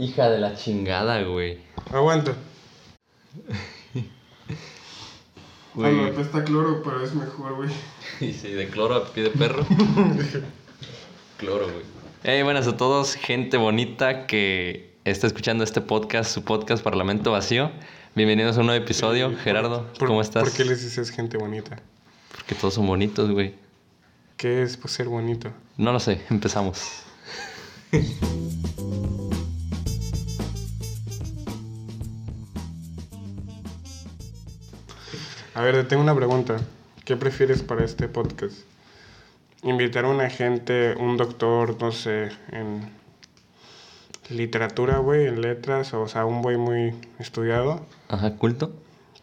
Hija de la chingada, güey. Aguanta. Güey. Ah, no, apesta cloro, pero es mejor, güey. Y sí, de cloro a pie de perro. cloro, güey. Hey, buenas a todos, gente bonita que está escuchando este podcast, su podcast Parlamento Vacío. Bienvenidos a un nuevo episodio. Gerardo, Por- ¿cómo estás? ¿Por qué les dices gente bonita? Porque todos son bonitos, güey. ¿Qué es pues, ser bonito? No lo sé, empezamos. A ver, te tengo una pregunta. ¿Qué prefieres para este podcast? ¿Invitar a un agente, un doctor, no sé, en literatura, güey, en letras, o sea, un güey muy estudiado, Ajá, culto.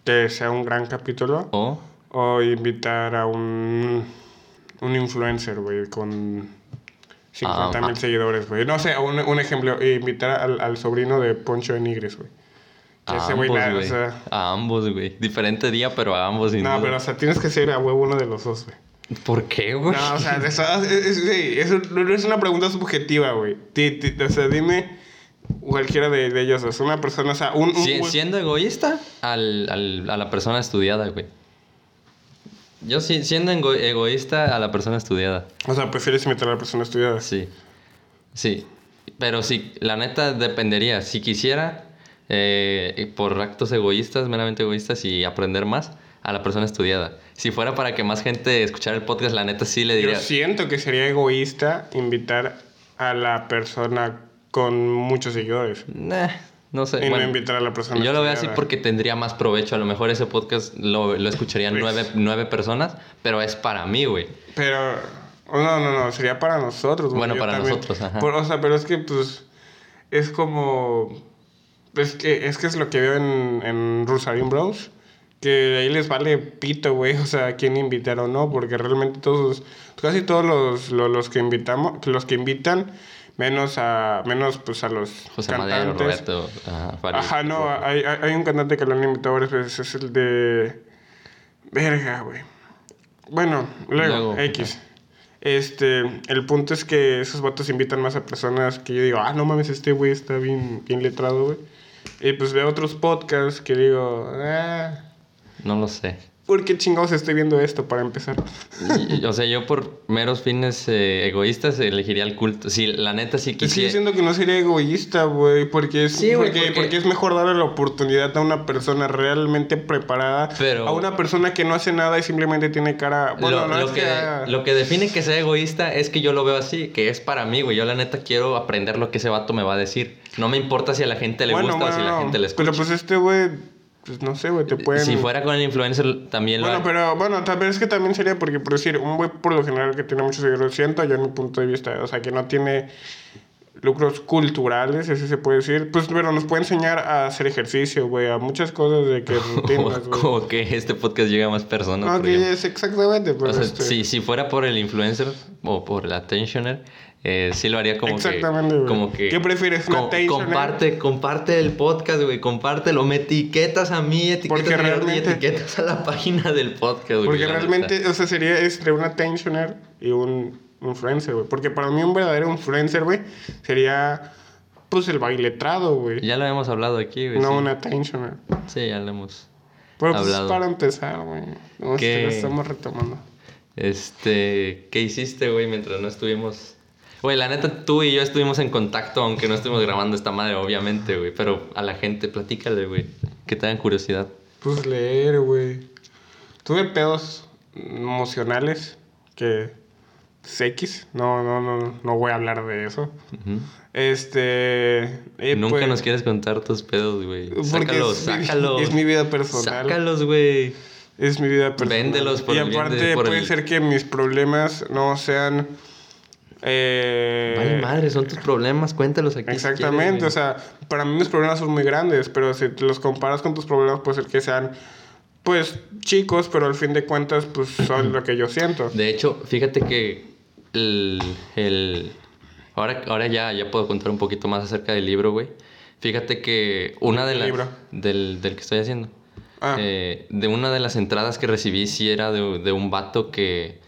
que sea un gran capítulo? O O invitar a un, un influencer, güey, con 50 mil Ah, seguidores, güey. No sé, un, un ejemplo, invitar al, al sobrino de Poncho de Nigres, güey. A ese güey, ambos, o güey. sea, A ambos, güey. Diferente día, pero a ambos. sin no, duda. pero o sea, tienes que ser a huevo uno de los dos, güey. ¿Por qué, güey? No, o sea, eso, es, es- es una pregunta subjetiva, güey. Ti- ti- O sea, dime cualquiera de, de ellos. O sea, una persona, o sea, un... un Si- siendo egoísta al, al- a la persona estudiada, güey. Yo sí, siendo ego- egoísta a la persona estudiada. O sea, prefieres invitar a la persona estudiada. Sí. Sí. Pero sí, la neta dependería. Si quisiera, eh, por actos egoístas, meramente egoístas, y aprender más, a la persona estudiada. Si fuera para que más gente escuchara el podcast, la neta sí le Yo diría. siento que sería egoísta invitar a la persona con muchos seguidores. "Nah", no sé. Y bueno, no invitar a la persona yo lo veo así porque tendría más provecho. A lo mejor ese podcast lo, lo escucharían Pues- nueve, nueve personas, pero es para mí, güey. Pero... No, no, no, sería para nosotros. Bueno, yo para también. nosotros, ajá. Por- o sea, pero es que, pues, es como... Es que es, que es lo que veo en, en Bros. Que ahí les vale pito, güey. O sea, quién invitar o no. Porque realmente todos... Casi todos los, los, los que invitamos... Los que invitan... Menos a... Menos, pues, a los José Madero, cantantes. Roberto. Ajá, Farid, Ajá, no, hay, hay hay un cantante que lo han invitado varias veces, es el de... Verga, güey. Bueno, luego, Luego, X. Este, el punto es que esos vatos invitan más a personas que yo digo, ah, no mames, este güey está bien, bien letrado, güey. Y pues veo otros podcasts que digo, ah, No lo sé. ¿Por qué chingados estoy viendo esto para empezar? Y- o sea, yo por meros fines eh, egoístas elegiría el culto. Sí, la neta sí Es que yo quisiera. siento que no sería egoísta, güey, porque es, Sí, porque, porque- porque es mejor darle la oportunidad a una persona realmente preparada, Pero- a una persona que no hace nada y simplemente tiene cara... Bueno, lo, no lo es que, que... lo que define que sea egoísta es que yo lo veo así, que es para mí, güey. Yo la neta quiero aprender lo que ese vato me va a decir. No me importa si a la gente le Bueno, gusta o si la gente le escucha. Pero pues este güey, pues no sé, güey, te pueden... Si fuera con el influencer también lo Bueno, pero bueno, tal vez es que también sería porque, por decir, un güey por lo general que tiene muchos seguidores, siento yo en mi punto de vista, o sea, que no tiene lucros culturales, ese se puede decir, pues, pero nos puede enseñar a hacer ejercicio, güey, a muchas cosas de que rutinas, como que este podcast llega a más personas. No, que es exactamente, pero O sea, este, si, si fuera por el influencer o por el attentioner, eh, sí lo haría como Exactamente, que... güey. Como que ¿Qué prefieres, attentioner? comparte, comparte el podcast, güey. Compártelo. Me etiquetas a mí, etiquetas Porque a Gerardo y realmente- etiquetas a la página del podcast, güey. Porque realmente, o sea, sería entre un attentioner y un influencer, güey. Porque para mí un verdadero influencer, güey, sería, pues, el bailetrado, güey. Ya lo hemos hablado aquí, güey. No sí. un attentioner. Sí, ya lo hemos... Pero pues Hablado. para empezar, güey. No, ¿Qué? este, lo estamos retomando. Este... ¿Qué hiciste, güey, mientras no estuvimos... Güey, la neta, tú y yo estuvimos en contacto, aunque no estuvimos grabando esta madre, obviamente, güey. Pero a la gente, platícale, güey. Que tengan curiosidad. Pues leer, güey. Tuve pedos emocionales que... X. No, no, no, no voy a hablar de eso. Este... eh, Nunca pues, nos quieres contar tus pedos, güey. Sácalos, es mi- sácalos. es mi vida personal. Sácalos, güey. Es mi vida personal. Véndelos por Y el bien aparte de- por puede el- ser que mis problemas no sean... Eh, Vale, madre, son tus problemas, cuéntalos aquí. Exactamente, o sea, para mí mis problemas son muy grandes, pero si los comparas con tus problemas, puede ser que sean, pues, chicos, pero al fin de cuentas, pues, son lo que yo siento. De hecho, fíjate que el... el- Ahora, ahora ya, ya puedo contar un poquito más acerca del libro, güey. Fíjate que una de ¿Qué las... libro? Del, del que estoy haciendo. Ah. Eh, de una de las entradas que recibí sí era de, de un vato que...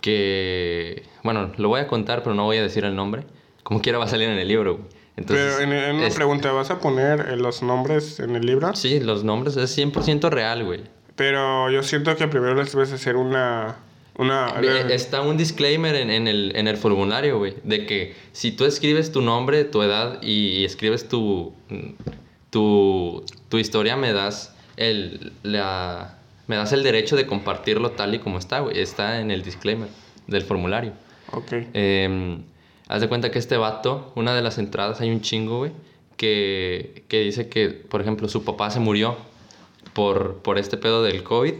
Que... Bueno, lo voy a contar, pero no voy a decir el nombre. Como quiera va a salir en el libro, güey. Entonces, Pero en, en una es- pregunta, ¿vas a poner eh, los nombres en el libro? Sí, los nombres es 100% real, güey. Pero yo siento que primero les debes hacer una... una Eh, Está un disclaimer en, en el, en el formulario, güey, de que si tú escribes tu nombre, tu edad y, escribes tu, tu, tu historia, me das el, la, me das el derecho de compartirlo tal y como está, güey. Está en el disclaimer del formulario. Ok. Eh, haz de cuenta que este vato, una de las entradas hay un chingo, güey, que, que dice que, por ejemplo, su papá se murió por, por este pedo del COVID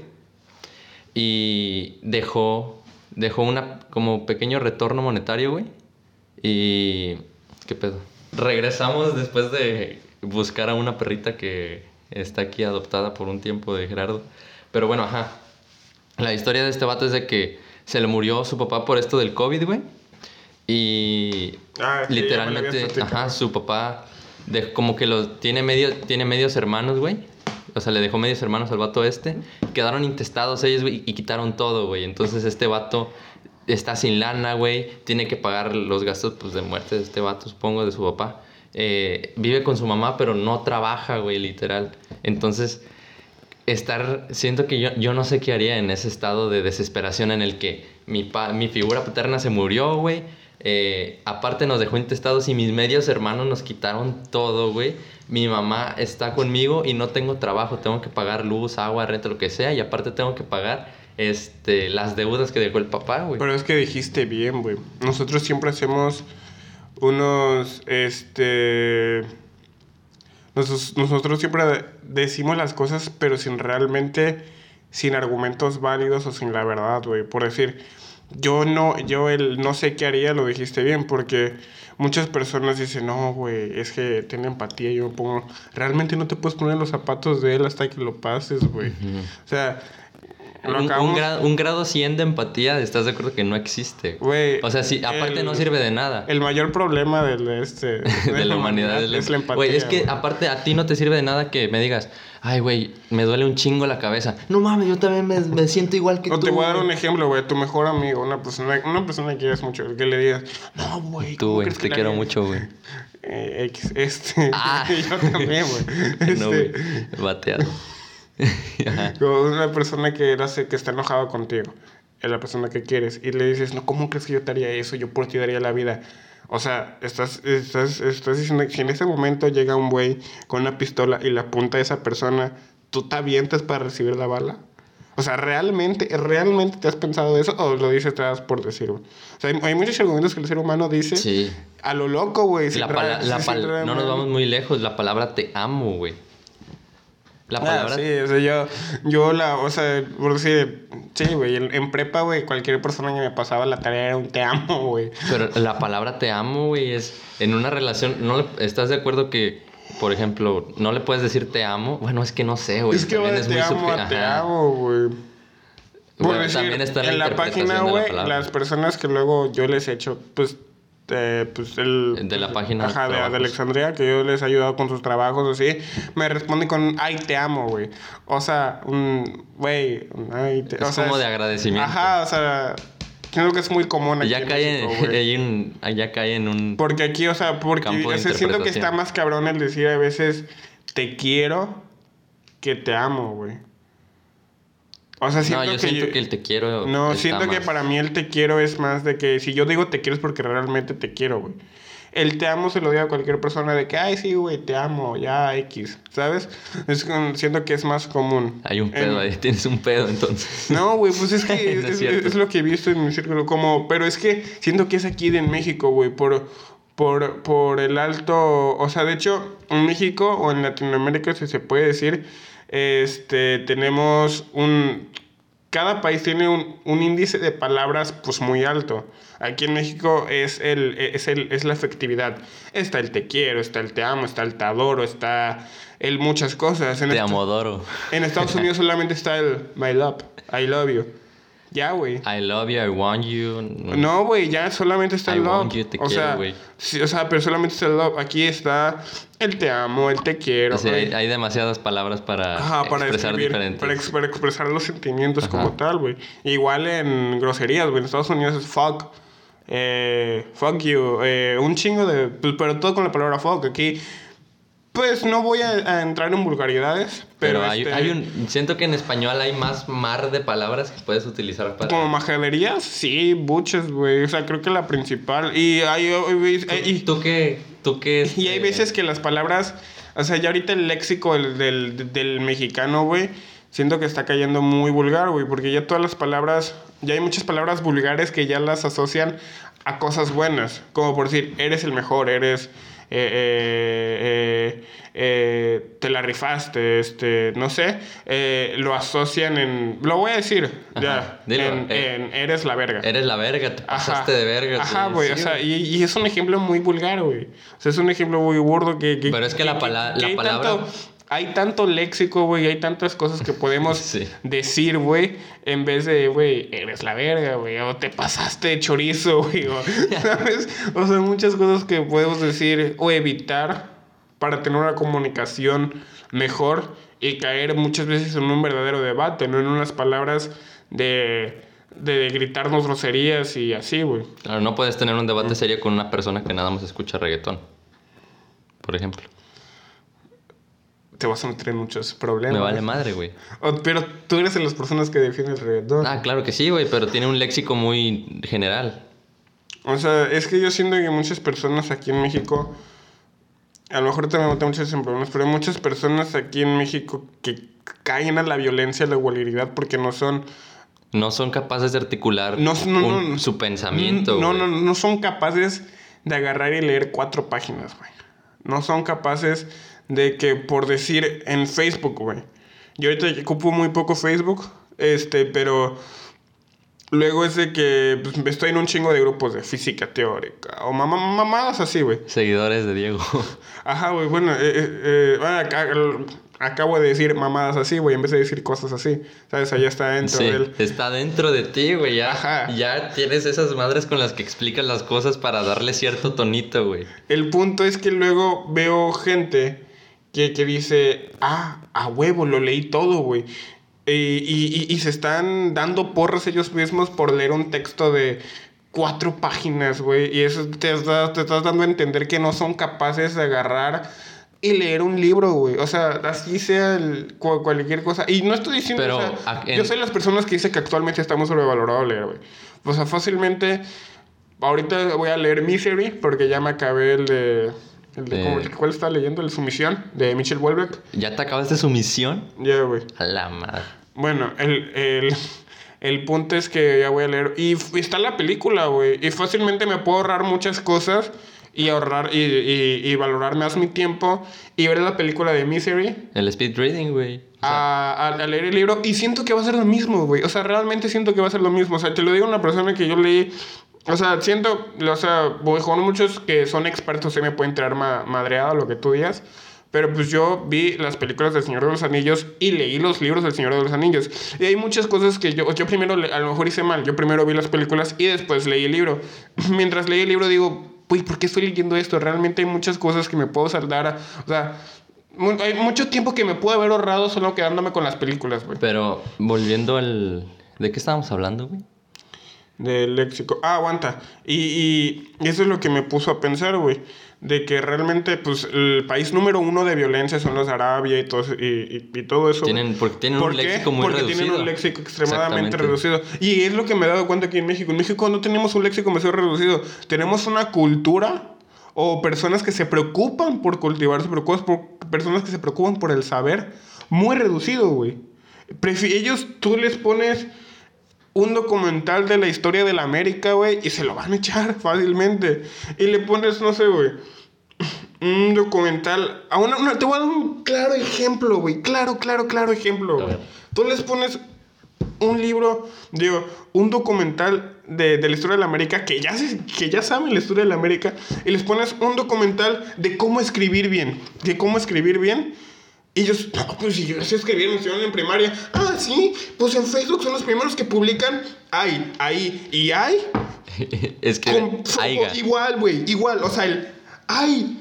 y dejó, dejó una como pequeño retorno monetario, güey. Y... ¿Qué pedo? Regresamos después de buscar a una perrita que está aquí adoptada por un tiempo de Gerardo. Pero bueno, ajá. La historia de este vato es de que se le murió su papá por esto del COVID, güey. Y Ah, sí, literalmente, ajá, su papá de, como que los tiene medio tiene medios hermanos, güey. O sea, le dejó medios hermanos al vato este. Quedaron intestados ellos, güey, y quitaron todo, güey. Entonces este vato está sin lana, güey. Tiene que pagar los gastos pues, de muerte de este vato, supongo, de su papá. Eh, vive con su mamá, pero no trabaja, güey, literal. Entonces, estar, siento que yo, yo no sé qué haría en ese estado de desesperación en el que mi, pa- mi figura paterna se murió, güey. Eh, aparte nos dejó intestados y mis medios hermanos nos quitaron todo, güey. Mi mamá está conmigo y no tengo trabajo, tengo que pagar luz, agua, renta, lo que sea. Y aparte tengo que pagar este, las deudas que dejó el papá, güey. Pero es que dijiste bien, güey. Nosotros siempre hacemos unos, este... Nosotros, nosotros siempre decimos las cosas, pero sin realmente, sin argumentos válidos o sin la verdad, güey. Por decir, yo no, yo el no sé qué haría, lo dijiste bien, porque muchas personas dicen, no, güey, es que tiene empatía. Yo me pongo, realmente no te puedes poner los zapatos de él hasta que lo pases, güey. O sea, Un, un grado, un grado 100 de empatía, ¿estás de acuerdo que no existe? Güey, O sea, sí, aparte el- no sirve de nada. El mayor problema del, este, de la humanidad es la empatía. Güey, es que güey. aparte a ti no te sirve de nada que me digas, ay, güey, me duele un chingo la cabeza. No mames, yo también me, me siento igual que No tú. te voy a dar güey". un ejemplo, güey. Tu mejor amigo, una persona, una persona que quieres mucho, que le digas, no, güey. Tú, ¿cómo güey, te quiero haría?" mucho, güey. Eh, este. Ah. yo también, güey. No, güey, Este, bateado. Como una persona que, hace, que está enojado contigo, es la persona que quieres, y le dices, no, ¿cómo crees que yo te haría eso? Yo por ti daría la vida. O sea, estás, estás, estás diciendo que si en ese momento llega un güey con una pistola y le apunta a esa persona, ¿tú te avientas para recibir la bala? O sea, ¿realmente, realmente te has pensado eso o lo dices te das por decir? güey? O sea, hay, hay muchos argumentos que el ser humano dice Sí. a lo loco, güey. La la no nos vamos muy lejos. La palabra te amo, güey. La Ah, palabra. sí, o sea, yo, yo la, o sea, por decir, sí, güey, en, en prepa, güey, cualquier persona que me pasaba la tarea era un te amo, güey. Pero la palabra te amo, güey, es en una relación. ¿no le- ¿Estás de acuerdo que, por ejemplo, no le puedes decir te amo? Bueno, es que no sé, güey. es que también de te amo subje- a te amo, güey. Por Bueno, decir, también está en la página, güey, las personas que luego yo les he hecho, pues, eh, pues el... De la página Ajá, de, de. Alexandria, que yo les he ayudado con sus trabajos, así, me responden con, ay, te amo, güey. O sea, un, güey, un, ay, te... Es o sea, como de agradecimiento. Ajá, o sea, creo que es muy común aquí Ya en cae, México, un- ya cae en un. Porque aquí, o sea, porque o sea, siento que está más cabrón el decir a veces te quiero que te amo, güey. O sea, siento no, yo que siento yo- que el te quiero. No, siento que más- para mí el te quiero es más de que si yo digo te quiero es porque realmente te quiero, güey. El te amo se lo digo a cualquier persona de que, ay, sí, güey, te amo, ya X, ¿sabes? Es siento que es más común. Hay un En- pedo ahí, tienes un pedo entonces. no, güey, pues es que No es es, cierto. es lo que he visto en mi círculo. Como, pero es que siento que es aquí de en México, güey, por, por, por el alto. O sea, de hecho, en México o en Latinoamérica, si se puede decir, este, tenemos un. Cada país tiene un, un índice de palabras pues muy alto. Aquí en México es, el, es, el, es la efectividad. Está el te quiero, está el te amo, está el te adoro, está el muchas cosas. En Te amodoro. en Estados Unidos solamente está el my love, I love you. Ya, güey. I love you, I want you. No, güey, ya solamente está I el love. want you, te o quiero, sea, sí, o sea, pero solamente está el love. Aquí está el te amo, el te quiero. O sea, hay, hay demasiadas palabras para, Ajá, para expresar escribir, diferentes. para, ex- para expresar los sentimientos Ajá. como tal, güey. Igual en groserías, güey. En Estados Unidos es fuck. eh, fuck you, eh, un chingo de... pues, pero todo con la palabra fuck. Aquí, pues no voy a, a entrar en vulgaridades, pero, Pero, hay, este, hay un. Siento que en español hay más mar de palabras que puedes utilizar para. Como majaderías, sí, muchas, güey. O sea, creo que la principal. Y hay, y, ¿Tú qué? ¿Tú qué? y hay este, veces que las palabras. O sea, ya ahorita el léxico del, del, del mexicano, güey. Siento que está cayendo muy vulgar, güey. Porque ya todas las palabras. Ya hay muchas palabras vulgares que ya las asocian a cosas buenas. Como por decir, eres el mejor, eres. Eh, eh, eh, eh, te la rifaste, este, no sé, eh, lo asocian en, lo voy a decir, Ajá, ya, dilo, en, en eres la verga. Eres la verga, te Ajá. pasaste de verga. Ajá, güey. sí, o sea, y, y es un ejemplo muy vulgar, güey. O sea, es un ejemplo muy burdo que. Pero es que la pala- la palabra- Tanto, hay tanto léxico, güey. Hay tantas cosas que podemos Sí. decir, güey. En vez de, güey, eres la verga, güey. O te pasaste de chorizo, güey. O, ¿Sabes? O sea, muchas cosas que podemos decir o evitar para tener una comunicación mejor y caer muchas veces en un verdadero debate, no en unas palabras de, de gritarnos groserías y así, güey. Claro, no puedes tener un debate serio con una persona que nada más escucha reggaetón. Por ejemplo. Te vas a meter en muchos problemas. Me vale madre, güey. Pero tú eres de las personas que defienden el reggaetón. Ah, claro que sí, güey, pero tiene un léxico muy general. O sea, es que yo siento que muchas personas aquí en México, a lo mejor te me meto muchos en problemas, pero hay muchas personas aquí en México que caen a la violencia, a la vulgaridad, porque no son... No son capaces de articular No, no, un- no. su pensamiento. No, no, no son capaces de agarrar y leer cuatro páginas, güey. No son capaces de que, por decir, en Facebook, güey. Yo ahorita ocupo muy poco Facebook, este, pero luego es de que pues, estoy en un chingo de grupos de física teórica o mamá, mamadas así, güey. Seguidores de Diego. Ajá, güey, bueno, eh, eh, eh, bueno, acabo de decir mamadas así, güey, en vez de decir cosas así. ¿Sabes? Allá está dentro Sí, del... está dentro de ti, güey. Ya, Ajá. ya tienes esas madres con las que explicas las cosas para darle cierto tonito, güey. El punto es que luego veo gente que, que dice, ah, a huevo, lo leí todo, güey. Y, y- y- y se están dando porras ellos mismos por leer un texto de cuatro páginas, güey. Y eso te, está- te estás dando a entender que no son capaces de agarrar y leer un libro, güey. O sea, así sea el- cualquier cosa. Y no estoy diciendo, Pero, o sea, a- en- yo soy las personas que dicen que actualmente estamos sobrevalorado leer, güey. O sea, fácilmente... Ahorita voy a leer Misery porque ya me acabé el de... El de Eh. ¿cómo- ¿Cuál está leyendo? El Sumisión de Michel Houellebecq. ¿Ya te acabaste su misión? Ya, güey. A la madre. Bueno, el, el, el punto es que ya voy a leer. Y f- está la película, güey. Y fácilmente me puedo ahorrar muchas cosas y ahorrar y, y, y valorar más mi tiempo y ver la película de Misery El speed reading, güey. O sea, a, a- a leer el libro y siento que va a ser lo mismo, güey. O sea, realmente siento que va a ser lo mismo. O sea, te lo digo a una persona que yo leí. O sea, siento, o sea, voy con muchos que son expertos se me pueden traer ma madreada lo que tú digas. Pero pues yo vi las películas del Señor de los Anillos y leí los libros del Señor de los Anillos. Y hay muchas cosas que yo, yo primero, a lo mejor hice mal. Yo primero vi las películas y después leí el libro. Mientras leí el libro digo, uy, ¿por qué estoy leyendo esto? Realmente hay muchas cosas que me puedo saldar. o sea, hay mucho tiempo que me pude haber ahorrado solo quedándome con las películas, güey. Pero volviendo al... ¿De qué estábamos hablando, güey? Del léxico. Ah, aguanta. Y, y eso es lo que me puso a pensar, güey. De que realmente, pues, el país número uno de violencia son los de Arabia y todo, eso- y, y- y todo eso. Tienen, porque tienen ¿Por un qué? léxico muy Porque reducido. tienen un léxico extremadamente reducido. Y es lo que me he dado cuenta aquí en México. En México no tenemos un léxico demasiado reducido. Tenemos una cultura o personas que se preocupan por cultivar, por personas que se preocupan por el saber muy reducido, güey. Ellos, tú les pones un documental de la historia de la América, güey, y se lo van a echar fácilmente. Y le pones, no sé, güey, un documental. A una, una- te voy a dar un claro ejemplo, güey. Claro, claro, claro ejemplo. Güey. Tú les pones un libro, digo, un documental de, de la historia de la América que ya, se- que ya saben la historia de la América y les pones un documental de cómo escribir bien, de cómo escribir bien. Y ellos, no, pues si yo sé escribir, me enseñaron en primaria. Ah, sí, pues en Facebook son los primeros que publican. Ay, ahí, y hay es que... con- Aiga. Igual, güey, igual. O sea, el ay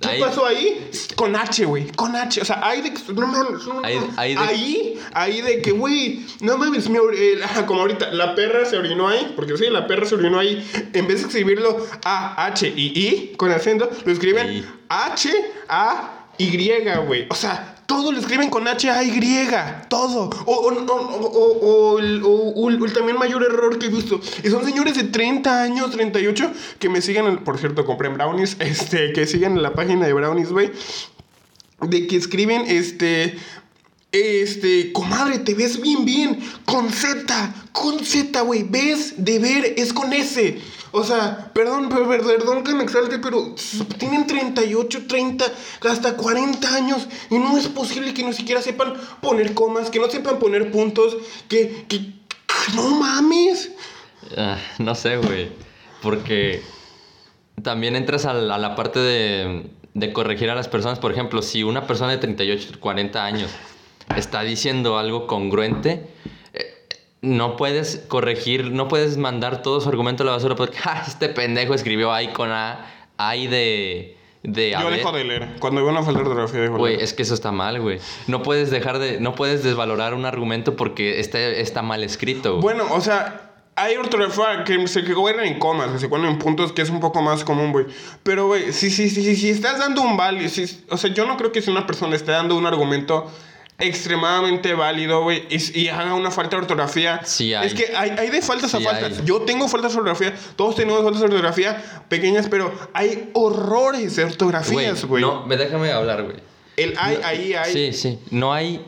¿Qué Ahí- pasó ahí? Con H, güey. Con H. O sea, ahí de que. No no, no, Ahí- no. ahí de- ahí, ahí de que, güey. No mames. me eh, como ahorita, la perra se orinó ahí. Porque sí, la perra se orinó ahí. En vez de escribirlo A, H y I con acento, lo escriben. H, A, Y, güey. O sea. Todo lo escriben con H, A, Y. Todo. O, o, o, o, o- o el, también mayor error que he visto. Y son señores de 30 años, 38, que me siguen. en- Por cierto, compré en Brownies. Este, que siguen en la página de Brownies, güey. De que escriben, este. Este, comadre, te ves bien, bien. Con Z, con Z, güey. Ves de ver, es con S. O sea, perdón, per- per- perdón que me exalte, pero tienen 38, 30, hasta 40 años. Y no es posible que no siquiera sepan poner comas, que no sepan poner puntos, que. que no mames. Ah, no sé, güey. Porque también entras a la, a la parte de, de corregir a las personas. Por ejemplo, si una persona de 38, 40 años está diciendo algo congruente, eh, no puedes corregir, no puedes mandar todo su argumento a la basura porque "Ja, este pendejo escribió ahí con A, ahí de... de Yo haber". dejo de leer. Cuando veo una falta de ortografía, dejo de Güey, es que eso está mal, güey. No puedes dejar de... No puedes desvalorar un argumento porque está, está mal escrito, güey. Bueno, o sea, hay ortografía que se gobiernan en comas, que se ponen en puntos, que es un poco más común, güey. Pero, güey, si, si, si, si, estás dando un válido, si, o sea, yo no creo que si una persona esté dando un argumento extremadamente válido, güey, y, y haga una falta de ortografía. Sí hay. Es que hay, hay de faltas Sí a faltas. hay. Yo tengo faltas de ortografía, todos tenemos faltas de ortografía pequeñas, pero hay horrores de ortografías, güey. No, me déjame hablar, güey. El hay, ahí hay. Sí, sí. No hay.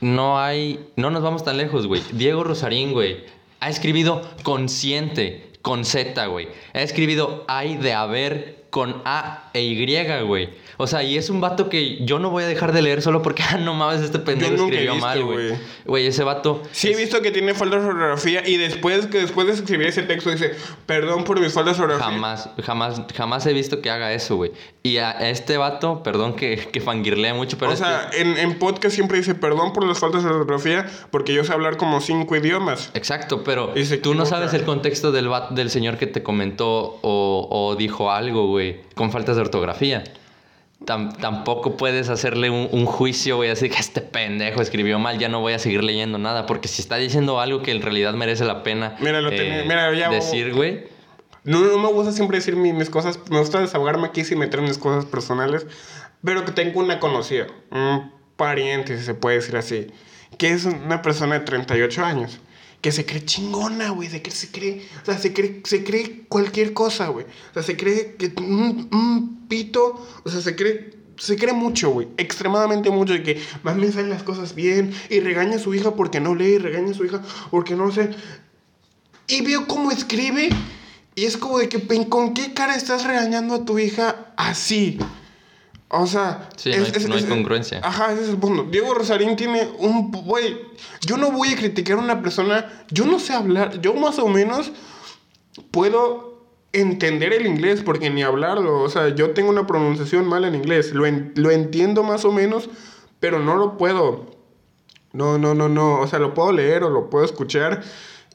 No hay. No nos vamos tan lejos, güey. Diego Rosarín, güey. Ha escribido consciente con Z, güey. Ha escribido hay de haber con A e Y, güey. O sea, y es un vato que yo no voy a dejar de leer solo porque, ah, no mames, este pendejo escribió visto, mal, güey. güey. Ese vato. Sí, he visto que tiene faltas de ortografía y después que después de escribir ese texto dice, perdón por mis faltas de ortografía. Jamás, jamás, jamás he visto que haga eso, güey. Y a este vato, perdón que, que fangirlea mucho, pero o sea, que- en, en podcast siempre dice, perdón por las faltas de ortografía porque yo sé hablar como cinco idiomas. Exacto, pero tú no sabes el contexto del, del señor que te comentó o, o dijo algo, güey, con faltas de ortografía. Tam- tampoco puedes hacerle un, un juicio, güey, así que este pendejo escribió mal, ya no voy a seguir leyendo nada, porque si está diciendo algo que en realidad merece la pena Mira, lo eh, mira, ya- decir, güey. No, no me gusta siempre decir mi- mis cosas, me gusta desahogarme aquí sin meter mis cosas personales, pero que tengo una conocida, un pariente, si se puede decir así, que es una persona de 38 años, que se cree chingona, güey, de que se cree, o sea, se cree, se cree cualquier cosa, güey, o sea, se cree que un, un pito, o sea, se cree... Se cree mucho, güey. Extremadamente mucho. De que más me salen las cosas bien. Y regaña a su hija porque no lee. Y regaña a su hija porque no sé. Y veo cómo escribe. Y es como de que, "Pen, ¿con qué cara estás regañando a tu hija así? O sea... Sí, no hay- no hay congruencia. Ajá, ese es el punto. Diego Rosarín tiene un... Güey, yo no voy a criticar a una persona... Yo no sé hablar. Yo más o menos puedo entender el inglés porque ni hablarlo. O sea, yo tengo una pronunciación mala en inglés. Lo, en- lo entiendo más o menos, pero no lo puedo. No, no, no, no. O sea, lo puedo leer o lo puedo escuchar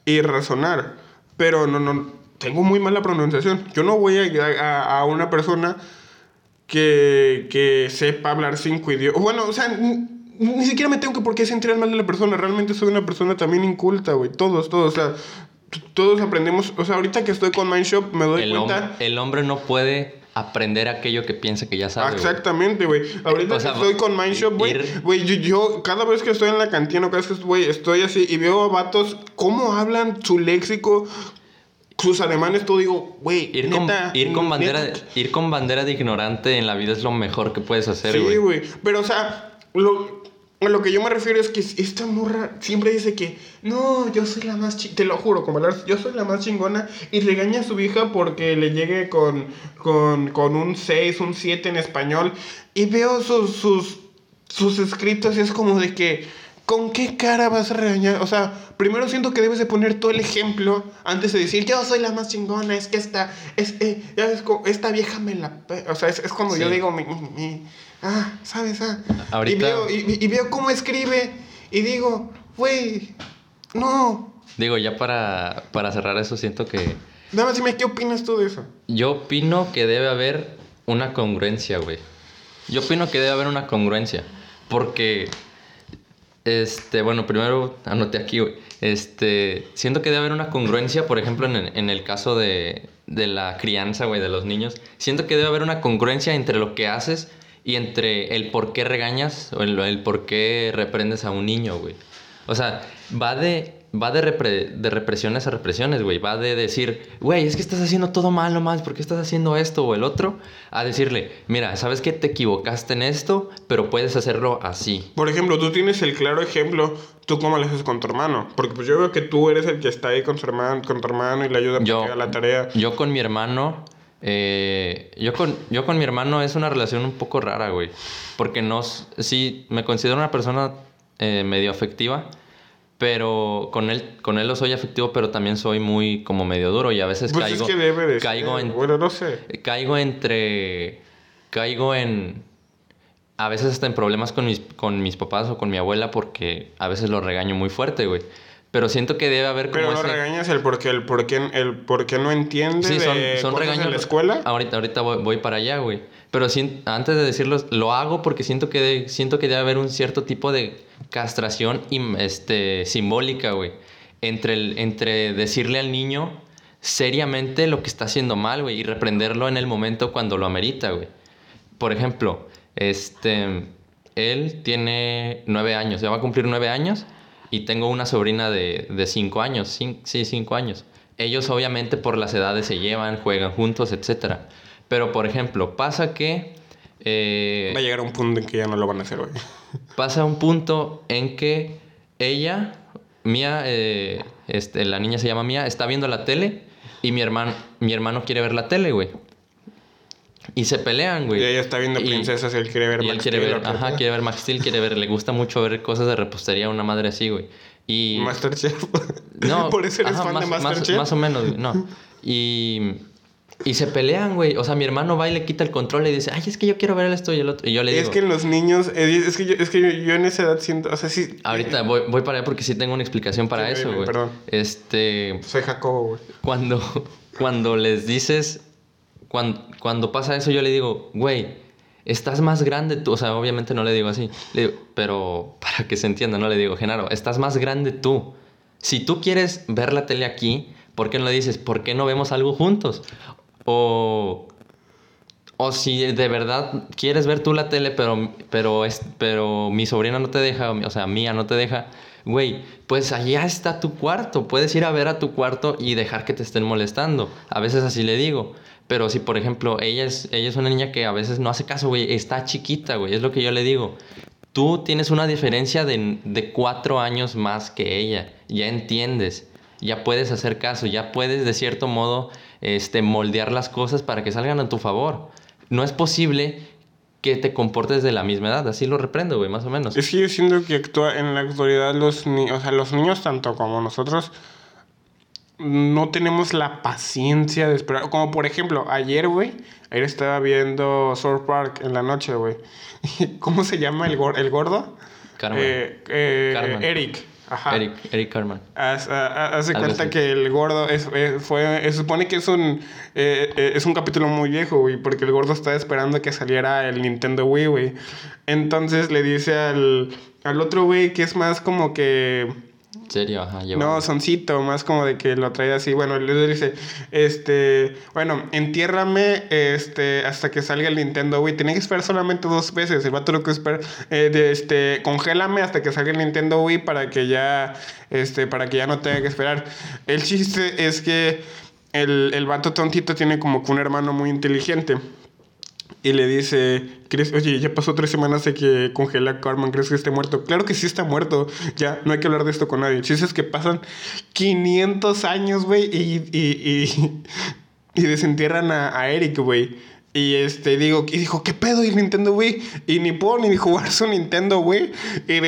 y razonar. Pero no, no. Tengo muy mala pronunciación. Yo no voy a, a, a una persona que, que sepa hablar cinco idiomas. Bueno, o sea, ni, siquiera me tengo que por qué sentir mal de la persona. Realmente soy una persona también inculta, güey. Todos, todos. O sea, todos aprendemos. O sea, ahorita que estoy con Mindshop me doy El, cuenta. el hombre no puede aprender aquello que piensa que ya sabe. Exactamente, güey. Ahorita O sea, que estoy con Mindshop, güey. ir- Güey, yo, yo cada vez que estoy en la cantina, cada vez que güey, estoy así y veo a vatos cómo hablan su léxico, sus alemanes, todo digo, güey, Ir con, neta, ir, con bandera, neta. ir con bandera de ignorante en la vida es lo mejor que puedes hacer, Sí, güey. güey. Pero, o sea, lo, a lo que yo me refiero es que esta morra siempre dice que, no, yo soy la más chingona, te lo juro, como hablar, yo soy la más chingona, y regaña a su hija porque le llegue con, con, con un 6, un 7 en español, y veo sus, sus, sus escritos y es como de que, ¿con qué cara vas a regañar? O sea, primero siento que debes de poner todo el ejemplo antes de decir, yo soy la más chingona, es que esta, es, eh, ya ves, esta vieja me la... pe-". O sea, es, es cuando yo Sí. digo, mi, mi- mi- ah, ¿sabes? Ah. Ahorita- Y, veo, y, y veo cómo escribe y digo, güey, no. Digo, ya para, para cerrar eso, siento que Nada más dime, ¿qué opinas tú de eso? yo opino que debe haber una congruencia, güey. Yo opino que debe haber una congruencia. Porque, este, bueno, primero anoté aquí, güey. Este, siento que debe haber una congruencia, por ejemplo, en, en el caso de, de la crianza, güey, de los niños. Siento que debe haber una congruencia entre lo que haces y entre el por qué regañas o el, el por qué reprendes a un niño, güey. O sea, va de, va de, repre- de represiones a represiones, güey. Va de decir, güey, es que estás haciendo todo mal nomás, ¿por qué estás haciendo esto o el otro? A decirle, mira, sabes que te equivocaste en esto, pero puedes hacerlo así. Por ejemplo, tú tienes el claro ejemplo, tú cómo le haces con tu hermano. Porque pues yo veo que tú eres el que está ahí con, su hermano, con tu hermano y le ayuda Yo- a la tarea. Yo con mi hermano, eh, yo, con, yo con mi hermano es una relación un poco rara, güey. Porque no, sí, me considero una persona eh, medio afectiva, pero con él, con él lo soy afectivo, pero también soy muy como medio duro y a veces Pues caigo, es que debe de caigo ser, en, Bueno, no sé. caigo entre, caigo en, a veces hasta en problemas con mis, con mis papás o con mi abuela porque a veces lo regaño muy fuerte, güey. Pero siento que debe haber como Pero ese- regañas el por qué, el por qué, el por qué no entiende Sí, son, de son regaños. en la escuela. Ahorita, ahorita voy, voy para allá, güey. Pero sin- antes de decirlo, lo hago porque siento que, de- siento que debe haber un cierto tipo de castración este, simbólica, güey. Entre, el, entre decirle al niño seriamente lo que está haciendo mal, güey, y reprenderlo en el momento cuando lo amerita, güey. Por ejemplo, este, él tiene nueve años, ya va a cumplir nueve años y tengo una sobrina de, de cinco años, cin- sí, cinco años. Ellos obviamente por las edades se llevan, juegan juntos, etc. Pero por ejemplo, pasa que... eh, Va a llegar a un punto en que ya no lo van a hacer, güey. pasa un punto en que ella, Mía, eh, este, la niña se llama Mía, está viendo la tele y mi hermano, mi hermano quiere ver la tele, güey. Y se pelean, güey. Y ella está viendo princesas y él quiere ver y él Max quiere Steel, ver, ¿o qué ajá, quiere ver Max Steel, quiere ver, le gusta mucho ver cosas de repostería, una madre así, güey. Y Masterchef. no, Por eso eres ajá, fan más, de Masterchef. más o menos, güey, no. Y, y se pelean, güey. O sea, mi hermano va y le quita el control y dice, ay, es que yo quiero ver esto y el otro. Y yo le digo, es que en los niños, eh, es que, yo, es que yo, yo en esa edad siento, o sea, sí. ahorita voy, voy para allá porque sí tengo una explicación para Sí, eso, güey. perdón. Este, Soy Jacobo, güey. cuando, cuando les dices, cuando, cuando pasa eso, yo le digo, güey, estás más grande tú. O sea, obviamente no le digo así, le digo, pero para que se entienda, no le digo, Genaro, estás más grande tú. Si tú quieres ver la tele aquí, ¿por qué no le dices, ¿por qué no vemos algo juntos? O, o si de verdad quieres ver tú la tele, pero, pero, es, pero mi sobrina no te deja, o sea, mía no te deja, güey, pues allá está tu cuarto. Puedes ir a ver a tu cuarto y dejar que te estén molestando. A veces así le digo. Pero si, por ejemplo, ella es, ella es una niña que a veces no hace caso, güey, está chiquita, güey, es lo que yo le digo. Tú tienes una diferencia de, de cuatro años más que ella. Ya entiendes. Ya puedes hacer caso. Ya puedes, de cierto modo, este, moldear las cosas para que salgan a tu favor. No es posible que te comportes de la misma edad. Así lo reprendo, güey, más o menos. Es que yo siento que actúa en la actualidad los niños, o sea, los niños tanto como nosotros no tenemos la paciencia de esperar. Como por ejemplo, ayer, güey, ayer estaba viendo South Park en la noche, güey. ¿Cómo se llama el, gor- el gordo? Carmen. Eh, eh, Carmen. Eric. Ajá. Eric, Eric Carman. Hace Algo cuenta así. que el gordo es, eh, fue, se supone que es un, eh, es un capítulo muy viejo, güey, porque el gordo estaba esperando que saliera el Nintendo Wii, güey. Entonces le dice al, al otro güey que es más como que... Serio, ajá, No, soncito, más como de que lo trae así. Bueno, le dice, este, bueno, entiérrame este, hasta que salga el Nintendo Wii. Tenía que esperar solamente dos veces. El vato lo que espera, eh, de, este, congélame hasta que salga el Nintendo Wii para que ya, este, para que ya no tenga que esperar. El chiste es que el, el vato tontito tiene como que un hermano muy inteligente. Y le dice, ¿crees? Oye, ya pasó tres semanas de que congela a Carmen, ¿crees que esté muerto? Claro que sí está muerto, ya, no hay que hablar de esto con nadie. Chiste es que pasan 500 años, güey, y, y, y, y desentierran a, a Eric, güey. Y este, digo, y dijo, ¿qué pedo? ¿Y Nintendo Wii? Y ni puedo ni jugar su Nintendo Wii.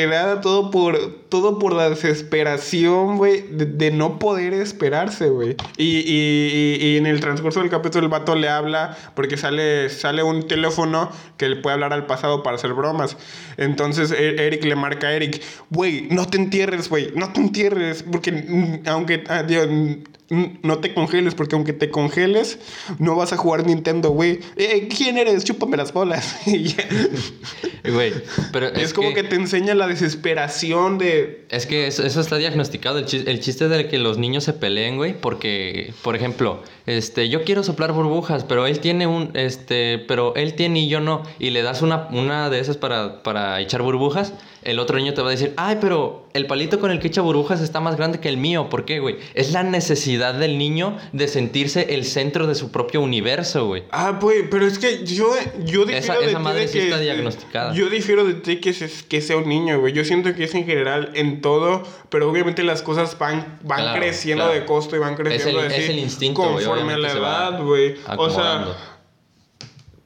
Nada, todo por, todo por la desesperación, güey, de, de no poder esperarse, güey. Y, y, y- en el transcurso del capítulo, el vato le habla, porque sale, sale un teléfono que le puede hablar al pasado para hacer bromas. Entonces, E- Eric le marca a Eric, güey, no te entierres, güey, no te entierres, porque mm, aunque, ah, Dios, mm, "Mm, no te congeles, porque aunque te congeles, no vas a jugar Nintendo, güey. Eh, ¿Quién eres? Chúpame las bolas. Güey, pero es, como que... te enseña la desesperación de... Es que eso, eso está diagnosticado. El chiste, el chiste de que los niños se peleen, güey, porque, por ejemplo, este, yo quiero soplar burbujas, pero él tiene un, este, pero él tiene y yo no, y le das una, una de esas para, para echar burbujas, el otro niño te va a decir, ay, pero el palito con el que echa burbujas está más grande que el mío. ¿Por qué, güey? Es la necesidad del niño de sentirse el centro de su propio universo, güey. Ah, güey, pero es que yo, yo difiero Esa- de esa madre de sí que... está diagnosticada. Yo difiero de ti que, se- que sea un niño, güey. Yo siento que es en general en todo, pero obviamente las cosas van, van Claro, creciendo claro. de costo y van creciendo el- es el instinto, conforme a la edad, güey. O sea,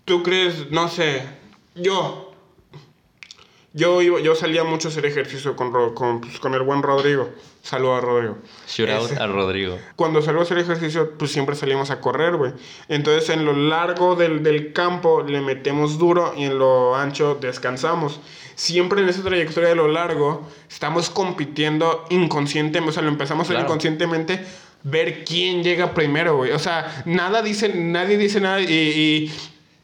tú crees, no sé, yo... Yo, iba- yo salía mucho a hacer ejercicio con, con, pues, con el buen Rodrigo. Saludos a Rodrigo. Shoot out Ese- a Rodrigo. cuando salgo a hacer ejercicio, pues siempre salimos a correr, güey. Entonces, en lo largo del, del campo le metemos duro y en lo ancho descansamos. Siempre en esa trayectoria de lo largo, estamos compitiendo inconscientemente, o sea, lo empezamos a hacer inconscientemente, ver quién llega primero, güey. O sea, nada dice, nadie dice nada y, y,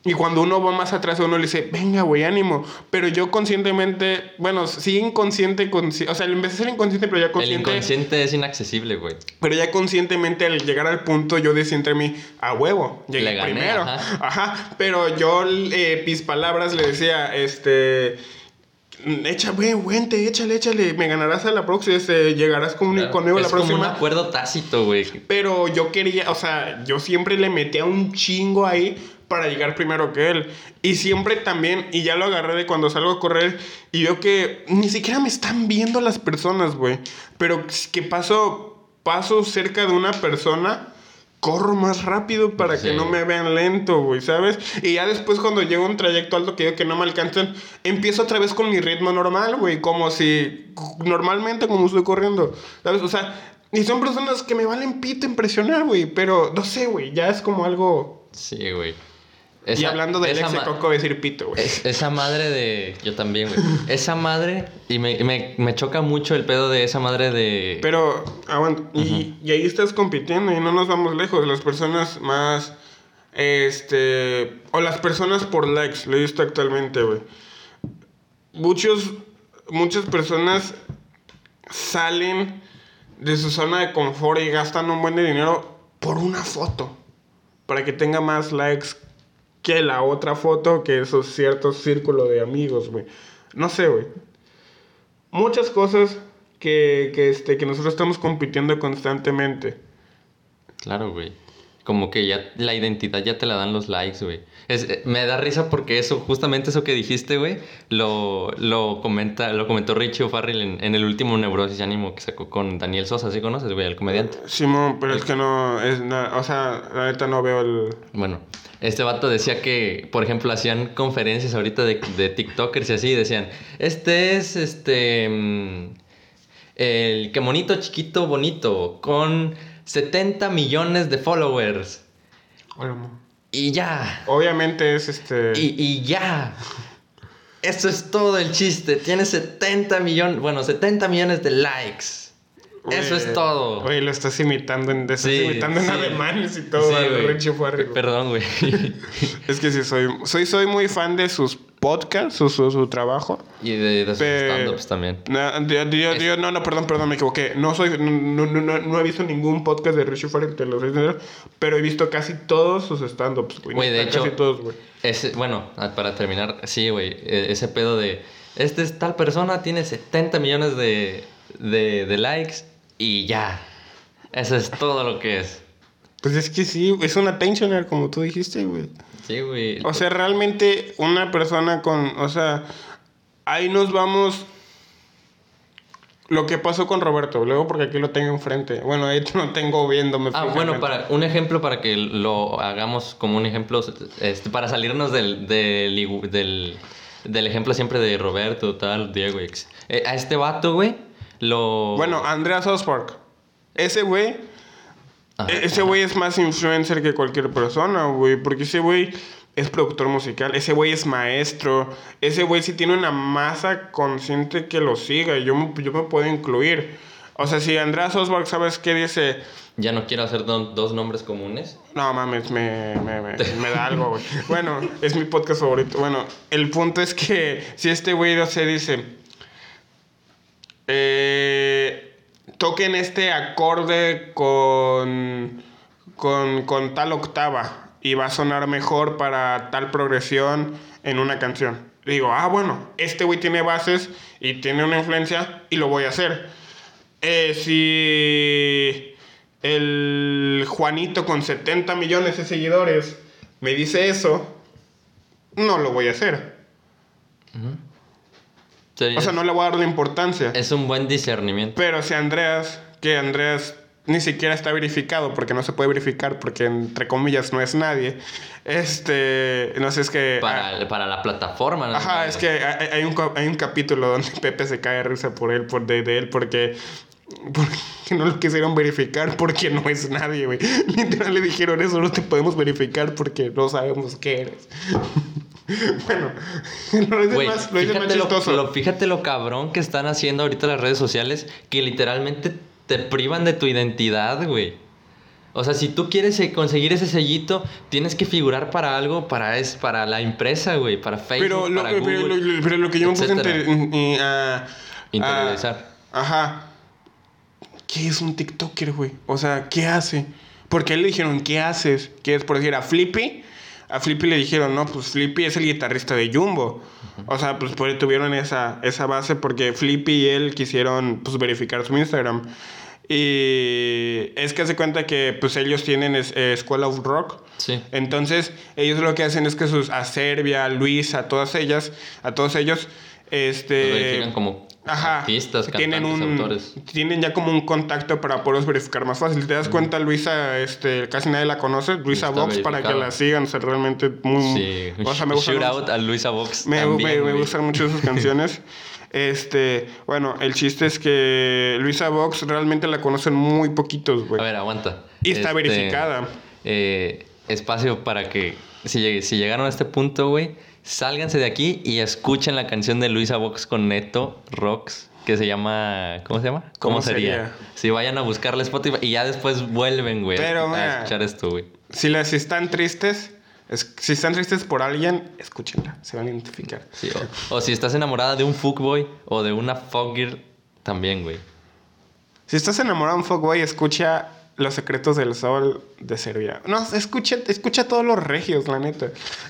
y cuando uno va más atrás, uno le dice, venga, güey, ánimo. Pero yo conscientemente, bueno, sí inconsciente, consci- o sea, empecé a ser inconsciente, pero ya El consciente. inconsciente es inaccesible, güey. Pero ya conscientemente al llegar al punto yo decía entre mí, a huevo, llegué Le gané, primero. ajá. Ajá. Pero yo, eh, mis palabras le decía, este... Echa, güey, güente, échale, échale. Me ganarás a la próxima, este, llegarás con, Claro. conmigo a la es como un próxima. acuerdo tácito, güey. Pero yo quería, o sea, yo siempre le metía un chingo ahí para llegar primero que él. Y siempre también, y ya lo agarré de cuando salgo a correr, y veo que ni siquiera me están viendo las personas, güey. Pero que paso, paso cerca de una persona, corro más rápido para que no me vean lento, güey, ¿sabes? Y ya después cuando llego a un trayecto alto que digo que no me alcanzan, empiezo otra vez con mi ritmo normal, güey, como si normalmente como estoy corriendo, ¿sabes? O sea, y son personas que me valen pito impresionar, güey, pero no sé, güey, ya es como algo... Sí, güey. Y Esa- hablando de esa Alex ma- Coco, decir pito, güey. es- esa madre de. Yo también, güey. Esa madre. Y me, me, me choca mucho el pedo de esa madre de. Pero, aguanta, y, y ahí estás compitiendo y no nos vamos lejos. Las personas más, este, o las personas por likes, lo he visto actualmente, güey. Muchos, muchas personas salen de su zona de confort y gastan un buen de dinero por una foto. Para que tenga más likes que la otra foto, que esos ciertos círculos de amigos, güey. No sé, güey muchas cosas que, que, este, que nosotros estamos compitiendo constantemente. Claro, güey. Como que ya la identidad ya te la dan los likes, güey. Es, eh, me da risa porque eso, justamente eso que dijiste, güey, lo, lo, comenta, lo comentó Richie O'Farrell en, en el último Neurosis Ánimo que sacó con Daniel Sosa, ¿sí conoces, güey? El comediante. Simón, pero es que no, es na- o sea, la neta no veo el... Bueno, este vato decía que, por ejemplo, hacían conferencias ahorita de, de TikTokers y así, y decían, este es, este, mm, el que monito chiquito bonito, con 70 millones de followers. Y ya, Obviamente es este... y, y ya. Eso es todo el chiste. Tiene 70 millones, bueno, 70 millones de likes. Eso es Güey, todo. Oye, lo estás imitando en, estás Sí, imitando en sí. alemanes y todo, Sí, al güey. Richie. Perdón, güey. Es que sí, soy, soy, soy muy fan de sus podcasts, su, su, su trabajo. y de, de sus stand-ups también. No, yo- yo- yo- no, no, perdón, perdón, me equivoqué. No, soy, no, no, no, no he visto ningún podcast de Richie Farrell, te lo sincero, pero he visto casi todos sus stand-ups, güey. Güey, de hecho- Casi todos, güey. Ese, bueno, para terminar, sí, güey, e- ese pedo de, este es tal persona, tiene 70 millones de, de, de likes y ya. Eso es todo lo que es. Pues es que sí, es una tensioner, como tú dijiste, güey. Sí, güey. O sea, realmente una persona con, o sea, ahí nos vamos lo que pasó con Roberto, luego porque aquí lo tengo enfrente. Bueno, ahí lo tengo viéndome. Ah, bueno, para un ejemplo para que lo hagamos como un ejemplo, este, para salirnos del, del, del, del ejemplo siempre de Roberto, tal, Diego, ex. Eh, a este vato, güey, lo... Bueno, Andreas Ospark. Ese güey, Ajá. e- ese güey es más influencer que cualquier persona, güey, porque ese güey es productor musical, ese güey es maestro, ese güey sí tiene una masa consciente que lo siga, yo, me- yo me puedo incluir. O sea, si Andreas Osborg, ¿sabes qué dice? Ya no quiero hacer do- dos nombres comunes. No mames, me, me, me, me da algo, güey. Bueno, es mi podcast favorito. Bueno, el punto es que si este güey se dice. Eh, toquen este acorde con, con, con tal octava y va a sonar mejor para tal progresión en una canción. Digo, ah, bueno, este güey tiene bases y tiene una influencia y lo voy a hacer. Eh, si el Juanito con 70 millones de seguidores me dice eso, no lo voy a hacer. O sea, no le voy a dar la importancia. Es un buen discernimiento. Pero si Andreas, que Andreas ni siquiera está verificado porque no se puede verificar porque entre comillas no es nadie, este, no sé, es que... Para, para la plataforma. ¿no? Ajá, es que hay, hay un, hay un capítulo donde Pepe se cae de risa por él, por de, de él, porque, porque no lo quisieron verificar porque no es nadie, güey. Literal le dijeron eso, no te podemos verificar porque no sabemos qué eres. bueno, lo dices Güey, más, lo dices más fíjate, lo, chistoso. lo- fíjate lo cabrón que están haciendo ahorita las redes sociales que literalmente te privan de tu identidad, güey. O sea, si tú quieres eh, conseguir ese sellito, tienes que figurar para algo, para es para la empresa, güey, para Facebook, pero, lo, para pero, Google. lo- pero lo que yo me puse a Interiorizar. a- ajá. ¿Qué es un TikToker, güey? O sea, ¿qué hace? Porque a él le dijeron, ¿qué haces? ¿Qué es por decir a Flippy? A Flippy le dijeron, no, pues Flippy es el guitarrista de Jumbo. O sea, pues ahí tuvieron esa, esa base porque Flippy y él quisieron pues, verificar su Instagram. Y es que hace cuenta que pues ellos tienen es- eh, Escuela of Rock. Sí. Entonces, ellos lo que hacen es que sus, a Serbia, a Luis, a todas ellas, a todos ellos, este... Los verifican como Ajá, artistas, tienen un, autores. Tienen ya como un contacto para poderlos verificar más fácil. ¿Te das cuenta, Luisa? Este, casi nadie la conoce. Luisa Está Vox, para que la sigan. O sea, realmente muy... Sí. O sea, me gustan Shout mucho- out a Luisa Vox. me, también, me- me gustan mucho sus canciones. Este, bueno, el chiste es que Luisa Vox realmente la conocen muy poquitos, güey. A ver, aguanta. Y está Este, verificada. eh, espacio para que, si, lleg- si llegaron a este punto, güey, sálganse de aquí y escuchen la canción de Luisa Vox con Neto Rocks, que se llama. ¿Cómo se llama? ¿Cómo sería? Si vayan a buscarle Spotify y ya después vuelven, güey, Pero, a mira. escuchar esto, güey. Si, si están tristes, es- si están tristes por alguien, escúchenla. Se van a identificar. Sí, o, o si estás enamorada de un fuckboy o de una fuckgirl, también, güey. Si estás enamorado de un fuckboy, escucha Los secretos del sol de Serbia. No, escucha, escucha todos los regios, la neta.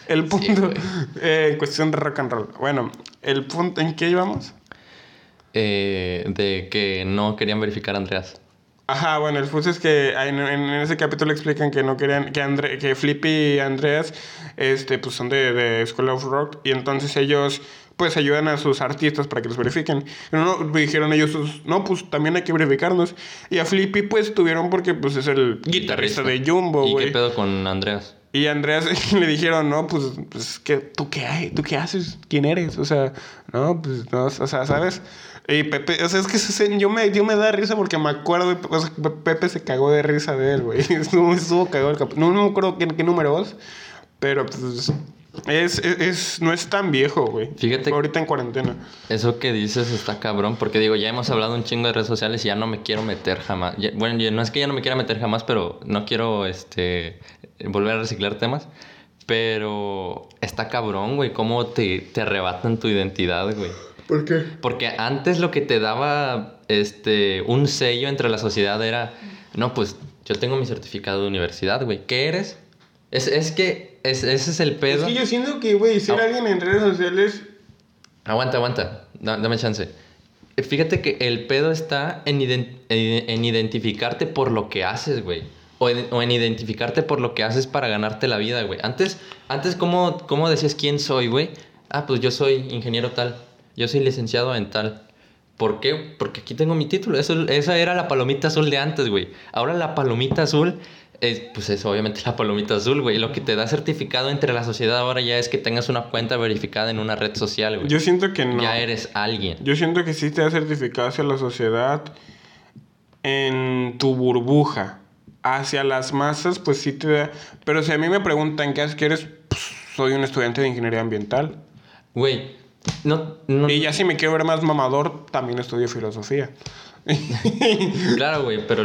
El punto, eh, en cuestión de rock and roll. Bueno, el punto, ¿en qué íbamos? Eh, de que no querían verificar a Andreas. Ajá, bueno, el punto es que en, en- en ese capítulo explican que no querían, que, Andre, que Flippy y Andreas, este, pues son de, de School of Rock, y entonces ellos, pues ayudan a sus artistas para que los verifiquen. Pero no, dijeron ellos, pues, no, pues también hay que verificarnos. Y a Flippy, pues tuvieron porque, pues es el guitarrista, de Jumbo, ¿Y güey. qué pedo con Andreas? Y a Andreas le dijeron, no, pues, pues ¿qué, ¿tú, qué hay? ¿tú qué haces? ¿Quién eres? O sea, no, pues, no, o sea, ¿sabes? Y Pepe, o sea, es que se- yo, me, yo me da risa porque me acuerdo, o sea, Pe- Pepe se cagó de risa de él, güey. Estuvo, estuvo cagado el capítulo. No, no me acuerdo qué, qué número es, pero pues, es, es, es- no es tan viejo, güey. Fíjate- ahorita en cuarentena. Eso que dices está cabrón, porque digo, ya hemos hablado un chingo de redes sociales y ya no me quiero meter jamás. Ya- bueno, no es que ya no me quiera meter jamás, pero no quiero este volver a reciclar temas. Pero está cabrón, güey, cómo te, te arrebatan tu identidad, güey. ¿Por qué? Porque antes lo que te daba este un sello entre la sociedad era, no, pues yo tengo mi certificado de universidad, güey. ¿Qué eres? Es, es que es- ese es el Es pedo. que yo siento que, güey, ser Ah. alguien en redes sociales... Aguanta, aguanta. Da- dame chance. Fíjate que el pedo está en, iden- en- en identificarte por lo que haces, güey. O en, o en identificarte por lo que haces para ganarte la vida, güey. Antes, antes ¿cómo, ¿cómo decías quién soy, güey? Ah, pues yo soy ingeniero tal. Yo soy licenciado en tal. ¿Por qué? Porque aquí tengo mi título. Eso, esa era la palomita azul de antes, güey. Ahora la palomita azul es, pues es obviamente la palomita azul, güey. Lo que te da certificado entre la sociedad ahora ya es que tengas una cuenta verificada en una red social, güey. Yo siento que no. Ya eres alguien. Yo siento que sí te da certificado hacia la sociedad en tu burbuja. Hacia las masas, pues sí te da. Pero si a mí me preguntan qué haces, ¿qué eres? Pues, soy un estudiante de ingeniería ambiental. Güey, No, no, Y ya si me quiero ver más mamador, también estudio filosofía. Claro, güey, pero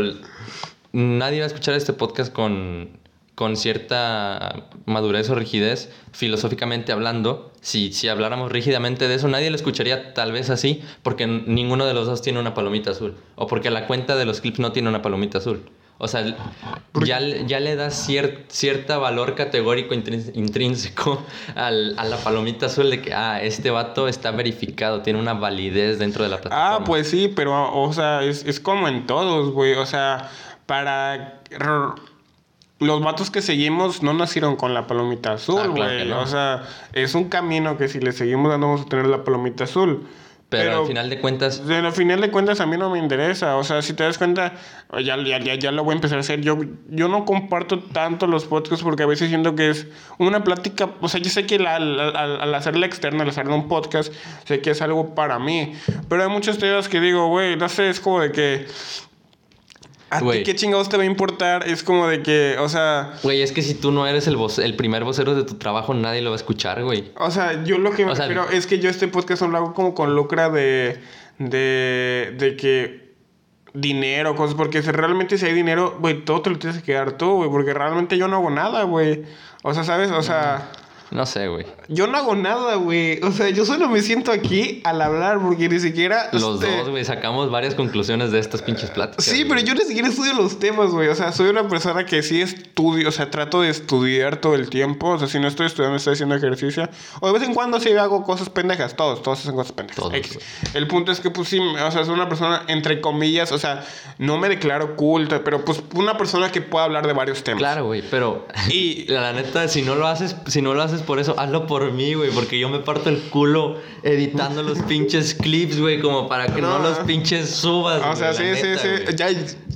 nadie va a escuchar este podcast con, con cierta madurez o rigidez, filosóficamente hablando. Si, si habláramos rígidamente de eso, nadie lo escucharía tal vez así, porque ninguno de los dos tiene una palomita azul. O porque la cuenta de los clips no tiene una palomita azul. O sea, ya, le- ya le das cier, cierta valor categórico intrínseco al- a la palomita azul de que, ah, este vato está verificado, tiene una validez dentro de la plataforma. Ah, pues sí, pero, o sea, es, es como en todos, güey. O sea, para... Los vatos que seguimos no nacieron con la palomita azul, Ah, güey. claro que no. O sea, es un camino que si le seguimos dando vamos a tener la palomita azul. Pero, al final de cuentas, De al final de cuentas a mí no me interesa. O sea, si te das cuenta, ya, ya, ya, ya lo voy a empezar a hacer. Yo, yo no comparto tanto los podcasts porque a veces siento que es una plática. O sea, yo sé que la- la- al, al hacerla externa, al hacer un podcast, sé que es algo para mí. Pero hay muchos temas que digo, güey, no sé, es como de que. ¿A ti qué chingados te va a importar? Es como de que, o sea. Güey, es que si tú no eres el, voce- el primer vocero de tu trabajo, nadie lo va a escuchar, güey. O sea, yo lo que me O sea, refiero es que yo este podcast lo hago como con lucra de, de, de que dinero, cosas, porque si realmente si hay dinero, güey, todo te lo tienes que quedar tú, güey, porque realmente yo no hago nada, güey. O sea, ¿sabes? O sea, No sé, güey. yo no hago nada, güey. O sea, yo solo me siento aquí al hablar, porque ni siquiera... Los este, dos, güey, sacamos varias conclusiones de estas pinches pláticas. Sí, güey. pero yo ni siquiera estudio los temas, güey. O sea, soy una persona que sí estudio, o sea, trato de estudiar todo el tiempo. O sea, si no estoy estudiando, estoy haciendo ejercicio. O de vez en cuando sí hago cosas pendejas. Todos, todos hacen cosas pendejas. Todos. El punto es que, pues sí, o sea, soy una persona, entre comillas, o sea, no me declaro culta, pero pues una persona que pueda hablar de varios temas. Claro, güey, pero Y- la neta, si no lo haces, si no lo haces por eso, hazlo por mí, güey, porque yo me parto el culo editando los pinches clips, güey, como para que no, No. los pinches subas. O sea, sí, la sí, neta, sí. güey. Ya,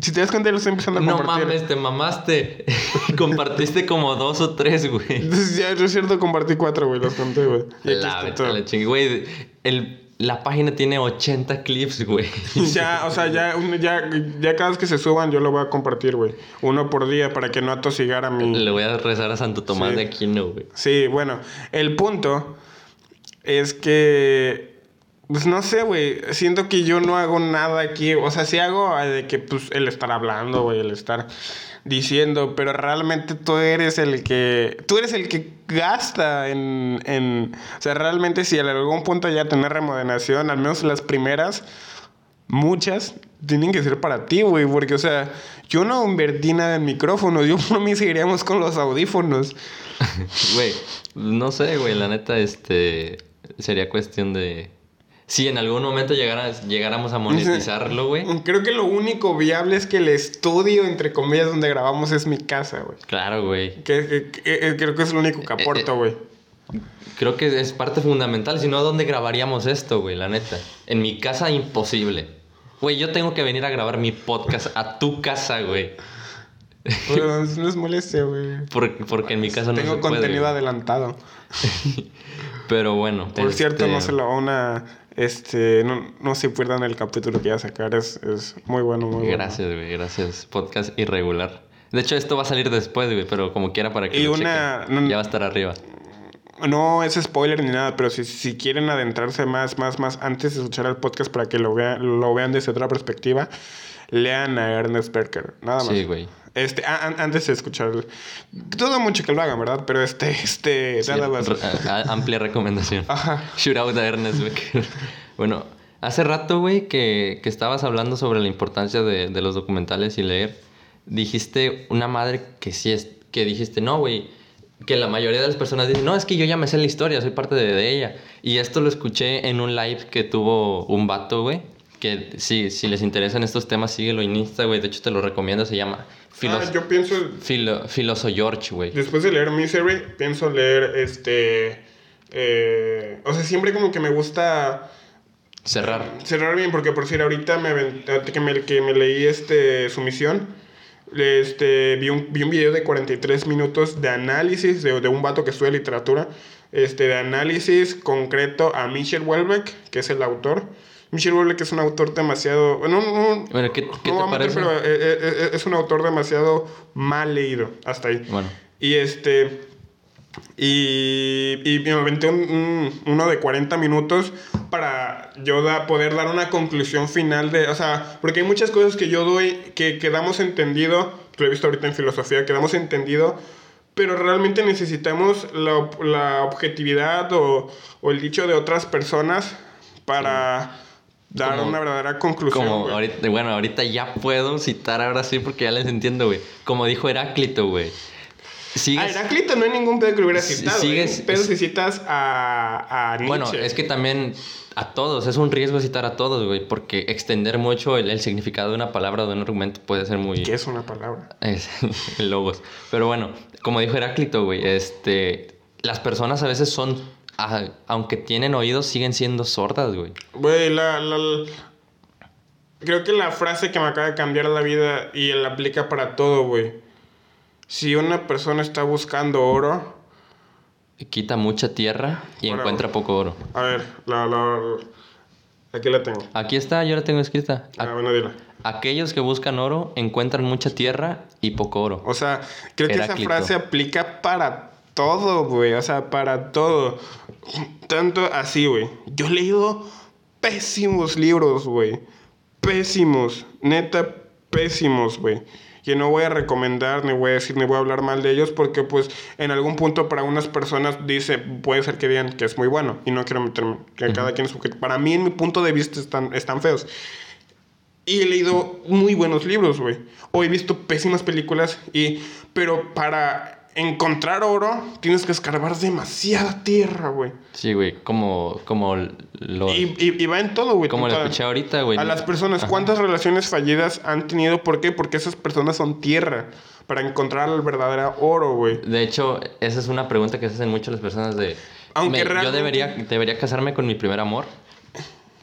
si te das cuenta, ya lo estoy empezando a No compartir. mames, te mamaste. Compartiste como dos o tres, güey. Ya, es cierto, compartí cuatro, güey, los conté, güey. La vete la chingue. Güey, el- la página tiene 80 clips, güey. Ya, o sea, ya, ya, ya cada vez que se suban yo lo voy a compartir, güey. Uno por día para que no atosigara mi... Le voy a rezar a Santo Tomás Sí. de Aquino, güey. Sí, bueno, el punto es que... Pues no sé, güey. Siento que yo no hago nada aquí. O sea, sí hago eh, de que, pues, el estar hablando, güey, el estar diciendo, pero realmente tú eres el que... Tú eres el que gasta en... en o sea, realmente si en algún punto ya tener remodelación, al menos las primeras, muchas tienen que ser para ti, güey, porque, o sea, yo no invertí nada en micrófonos, yo por mí seguiríamos con los audífonos. Güey, no sé, güey, la neta, este. Sería cuestión de. Si en algún momento llegara, llegáramos a monetizarlo, güey. Creo que lo único viable es que el estudio, entre comillas, donde grabamos es mi casa, güey. Claro, güey. Que, que- que- eh, creo que es lo único que aporto, güey. Creo que es parte fundamental. Si no, ¿dónde grabaríamos esto, güey? La neta. En mi casa, imposible. Güey, yo tengo que venir a grabar mi podcast a tu casa, güey. Pero no es molestia, güey. Por- porque en mi casa no Tengo se contenido adelantado. Pero bueno. Por cierto, este, no se lo van a... Este, no, no se pierdan el capítulo que voy a sacar. Es, es muy bueno, muy bueno. Gracias, güey. Gracias. Podcast irregular. De hecho, esto va a salir después, güey, pero como quiera para que Y lo una- no- Ya va a estar arriba. No es spoiler ni nada, pero si, si quieren adentrarse más, más, más antes de escuchar el podcast para que lo vean, lo vean desde otra perspectiva, lean a Ernest Berker. Nada más. Sí, güey. Este, a- an- antes de escuchar. Todo mucho que lo hagan, ¿verdad? Pero este, este, Sí, nada más. a- a- amplia recomendación. Ajá. Shootout a Ernest Becker. bueno, hace rato, güey, que, que estabas hablando sobre la importancia de, de los documentales y leer, dijiste una madre que sí es, que dijiste, no, güey, que la mayoría de las personas dicen, no, es que yo ya me sé la historia, soy parte de, de ella. Y esto lo escuché en un live que tuvo un vato, güey, que sí, si les interesan estos temas, síguelo en Insta, güey, de hecho te lo recomiendo, se llama Filos Ah, yo pienso, Filo- Filoso George, güey. después de leer Misery, pienso leer este. eh, o sea, siempre como que me gusta Cerrar. cerrar bien, porque por decir, ahorita me, que me, que me leí este, su misión, este, vi, un, vi un video de 43 minutos de análisis de, de un vato que estudia literatura, este, de análisis concreto a Michel Houellebecq, que es el autor. Michel Houellebecq es un autor demasiado... No, no, Bueno, ¿qué, qué no te a meter, parece? pero eh, eh, eh, es un autor demasiado mal leído, hasta ahí. Bueno. Y este. Y, y me aventé un- un- uno de 40 minutos para yo da- poder dar una conclusión final de, o sea, porque hay muchas cosas que yo doy que quedamos entendido, lo he visto ahorita en filosofía, quedamos entendido, pero realmente necesitamos la, la objetividad o, o el dicho de otras personas para dar Como- una verdadera conclusión. Como ahorita, bueno, ahorita ya puedo citar ahora sí porque ya les entiendo, güey. Como dijo Heráclito, güey. A Sigues... Heráclito no hay ningún pedo que lo hubiera citado. sigues- ¿eh? Pero si citas a, a Nietzsche. Bueno, es que también a todos, es un riesgo citar a todos, güey, porque extender mucho el, el significado de una palabra o de un argumento puede ser muy... ¿Qué es una palabra? Es, logos. Pero bueno, como dijo Heráclito, güey, este, las personas a veces son, a- aunque tienen oídos, siguen siendo sordas, güey. Güey, la, la- Creo que la frase que me acaba de cambiar la vida y la aplica para todo, güey. Si una persona está buscando oro... Quita mucha tierra y encuentra poco oro. A ver, la, la... Aquí la tengo. Aquí está, yo la tengo escrita. Ah, A- bueno, dila. aquellos que buscan oro encuentran mucha tierra y poco oro. O sea, creo que esa frase aplica para todo, güey. O sea, para todo. Tanto así, güey. Yo he leído pésimos libros, güey. Pésimos. Neta, pésimos, güey. Que no voy a recomendar, ni voy a decir, ni voy a hablar mal de ellos, porque pues en algún punto para unas personas dice, puede ser que digan que es muy bueno. Y no quiero meterme, que cada quien es... Para mí, en mi punto de vista, están, están feos. Y he leído muy buenos libros, güey. O he visto pésimas películas y... Pero para encontrar oro, tienes que escarbar demasiada tierra, güey. Sí, güey, como, como lo, Y, y- y va en todo, güey. como lo escuché ahorita, güey. A las personas, ¿cuántas relaciones fallidas han tenido? ¿Por qué? Porque esas personas son tierra. Para encontrar el verdadero oro, güey. De hecho, esa es una pregunta que se hacen mucho las personas de... Aunque me- realmente- ¿Yo debería, debería casarme con mi primer amor?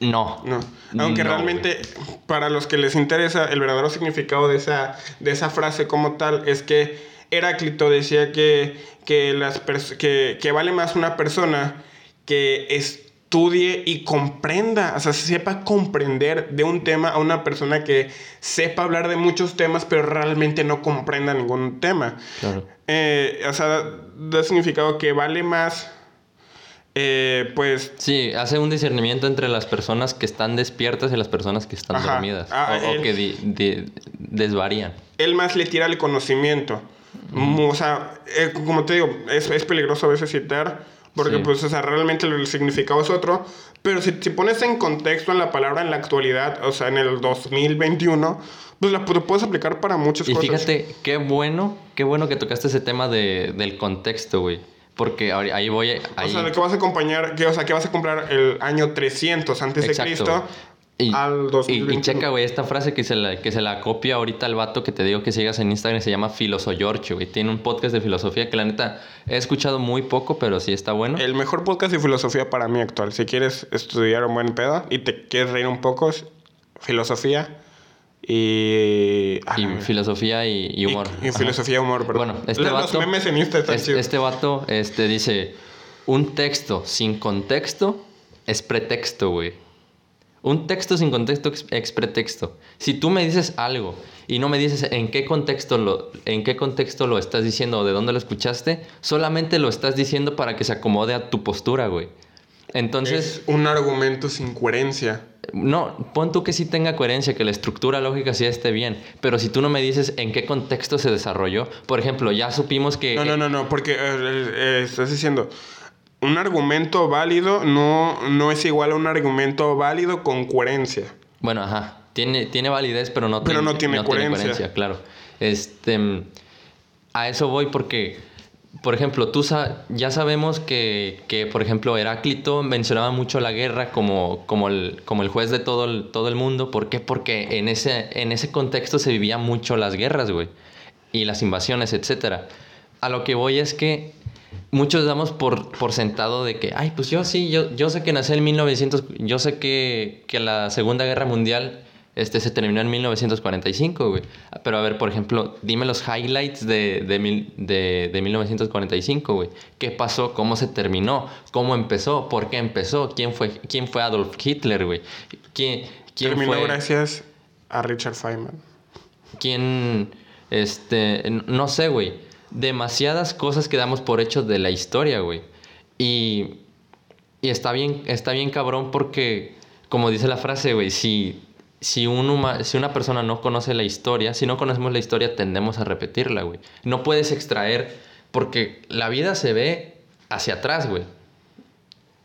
No. No. Aunque No, realmente, para los que les interesa, el verdadero significado de esa, de esa frase como tal es que Heráclito decía que, que, las que, que vale más una persona que estudie y comprenda, o sea, sepa comprender de un tema a una persona que sepa hablar de muchos temas, pero realmente no comprenda ningún tema. Claro. Eh, o sea, da, significado que vale más, eh, pues, Sí, hace un discernimiento entre las personas que están despiertas y las personas que están Ajá. dormidas. Ah, o, o que di- di- desvarían. él más le tira el conocimiento. O sea, eh, como te digo, es, es peligroso a veces citar, porque Sí. pues, o sea, realmente el significado es otro. Pero si, si pones en contexto en la palabra en la actualidad, o sea, en el 2021, pues la pu- puedes aplicar para muchas Y cosas. fíjate, qué bueno, qué bueno que tocaste ese tema de, del contexto, güey. Porque ahí ahí voy... O Ahí, sea, de que vas a acompañar, que, o sea, que vas a comprar el año 300 antes de Cristo Y, al y, 2021. y checa, güey, esta frase que se, la, que se la copia ahorita al vato que te digo que sigas en Instagram se llama Filosoyorcho, güey. Tiene un podcast de filosofía que la neta he escuchado muy poco, pero sí está bueno. El mejor podcast de filosofía para mí actual. Si quieres estudiar un buen pedo y te quieres reír un poco, es filosofía y... ah, y filosofía y, y humor. Y, filosofía y humor, perdón. Bueno, este Los vato... memes en Insta están es- chidos. este vato este, dice, un texto sin contexto es pretexto, güey. Un texto sin contexto es- pretexto. Si tú me dices algo y no me dices en qué contexto lo, en qué contexto lo estás diciendo o de dónde lo escuchaste, solamente lo estás diciendo para que se acomode a tu postura, güey. Entonces, Es un argumento sin coherencia. no, pon tú que sí tenga coherencia, que la estructura lógica sí esté bien, pero si tú no me dices en qué contexto se desarrolló, por ejemplo, ya supimos que... No, no, no, no, porque eh, eh, eh, estás diciendo... Un argumento válido no, no es igual a un argumento válido con coherencia. Bueno, ajá. Tiene, tiene validez, pero no, Pero no tiene coherencia. claro. Este, a eso voy porque, por ejemplo, tú sa- ya sabemos que, que, por ejemplo, Heráclito mencionaba mucho la guerra como, como, el, como el juez de todo el, todo el mundo. ¿Por qué? Porque en ese, en ese contexto se vivían mucho las guerras, güey. Y las invasiones, etcétera. A lo que voy es que muchos damos por, por sentado de que, ay, pues yo sí, yo, yo sé que nací en 1900, yo sé que, que la Segunda Guerra Mundial este, se terminó en 1945, güey. Pero a ver, por ejemplo, dime los highlights de, de, mil- de, de 1945, güey. ¿Qué pasó? ¿Cómo se terminó? ¿Cómo empezó? ¿Por qué empezó? ¿Quién fue, quién fue Adolf Hitler, güey? ¿Quién, quién Terminó fue...? gracias a Richard Feynman. ¿Quién, este, no sé, güey. Demasiadas cosas que damos por hecho de la historia, güey. Y, y está bien, está bien cabrón porque, como dice la frase, güey, si, si, un si una persona no conoce la historia, si no conocemos la historia, tendemos a repetirla, güey. No puedes extraer, porque la vida se ve hacia atrás, güey.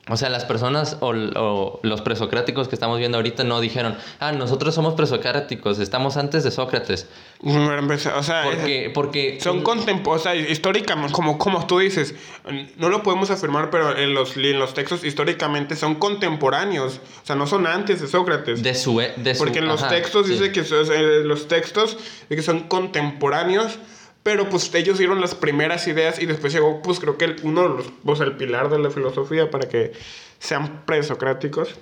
O sea, las personas o, o los presocráticos que estamos viendo ahorita no dijeron, ah, nosotros somos presocráticos, estamos antes de Sócrates. O sea, Porque, porque Son contemporáneos, o sea, históricamente, como, como tú dices, no lo podemos afirmar, pero en los, en los textos históricamente son contemporáneos, o sea, no son antes de Sócrates. de su... e- De su- Porque en los ajá, textos sí. dice que son- los textos que son contemporáneos, pero pues ellos dieron las primeras ideas y después llegó, pues creo que el- uno de los, sea, el pilar de la filosofía para que sean presocráticos.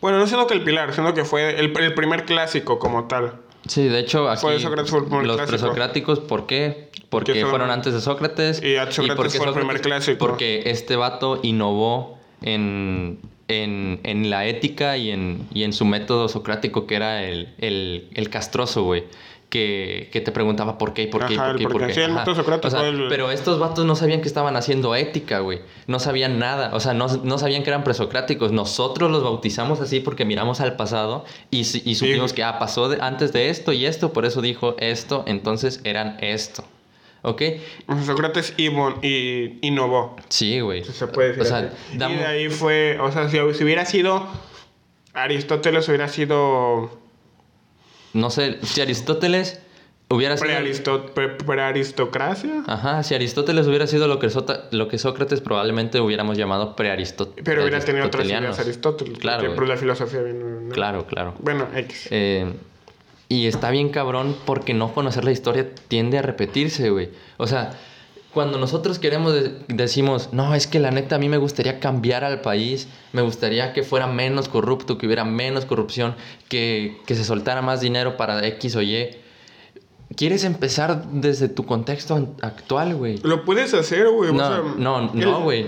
Bueno, no siendo que el pilar, sino que fue el, el primer clásico como tal. Sí, de hecho, aquí Fue Sócrates fue el primer los presocráticos, ¿por qué? Porque son- fueron antes de Sócrates. Y Sócrates porque fue el primer clásico. Porque este vato innovó en, en, en la ética y en, y en su método socrático, que era el, el, el castroso, güey. Que, que te preguntaba por qué y por qué y por qué y el por qué. qué. Sí, el Ajá. método socrático O sea, fue el- Pero estos vatos no sabían que estaban haciendo ética, güey. No sabían nada. O sea, no, no sabían que eran presocráticos. Nosotros los bautizamos así porque miramos al pasado y, y supimos que, ah, pasó de- antes de esto y esto, por eso dijo esto, entonces eran esto. ¿Ok? Sócrates invo- y innovó. Sí, güey. Si se puede decir. O sea, así. damos- Y de ahí fue, o sea, si, si hubiera sido Aristóteles, hubiera sido no sé, si Aristóteles hubiera sido... prearisto- pre- prearistocracia. Ajá, si Aristóteles hubiera sido lo que, Sota- lo que Sócrates, probablemente hubiéramos llamado prearistóteles. Pero hubiera tenido otras ideas Aristóteles. Claro, güey. por la filosofía. Claro, claro. Bueno, X. Eh, y está bien cabrón porque no conocer la historia tiende a repetirse, güey. O sea, cuando nosotros queremos, de- decimos, no, es que la neta a mí me gustaría cambiar al país, me gustaría que fuera menos corrupto, que hubiera menos corrupción, que, que se soltara más dinero para X o Y. Quieres empezar desde tu contexto actual, güey. Lo puedes hacer, güey. o No, sea, no, no, güey.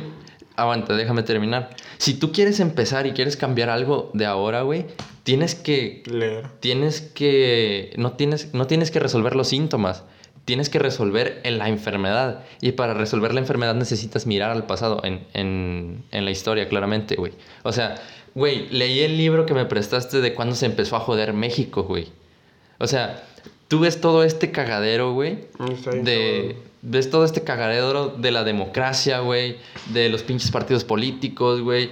Aguanta, déjame terminar. Si tú quieres empezar y quieres cambiar algo de ahora, güey, tienes que Leer. tienes que no tienes no tienes que resolver los síntomas tienes que resolver en la enfermedad. Y para resolver la enfermedad necesitas mirar al pasado en, en, en la historia claramente güey. O sea güey leí el libro que me prestaste de cuando se empezó a joder México güey. O sea tú ves todo este cagadero güey de ves todo este cagadero de la democracia güey de los pinches partidos políticos güey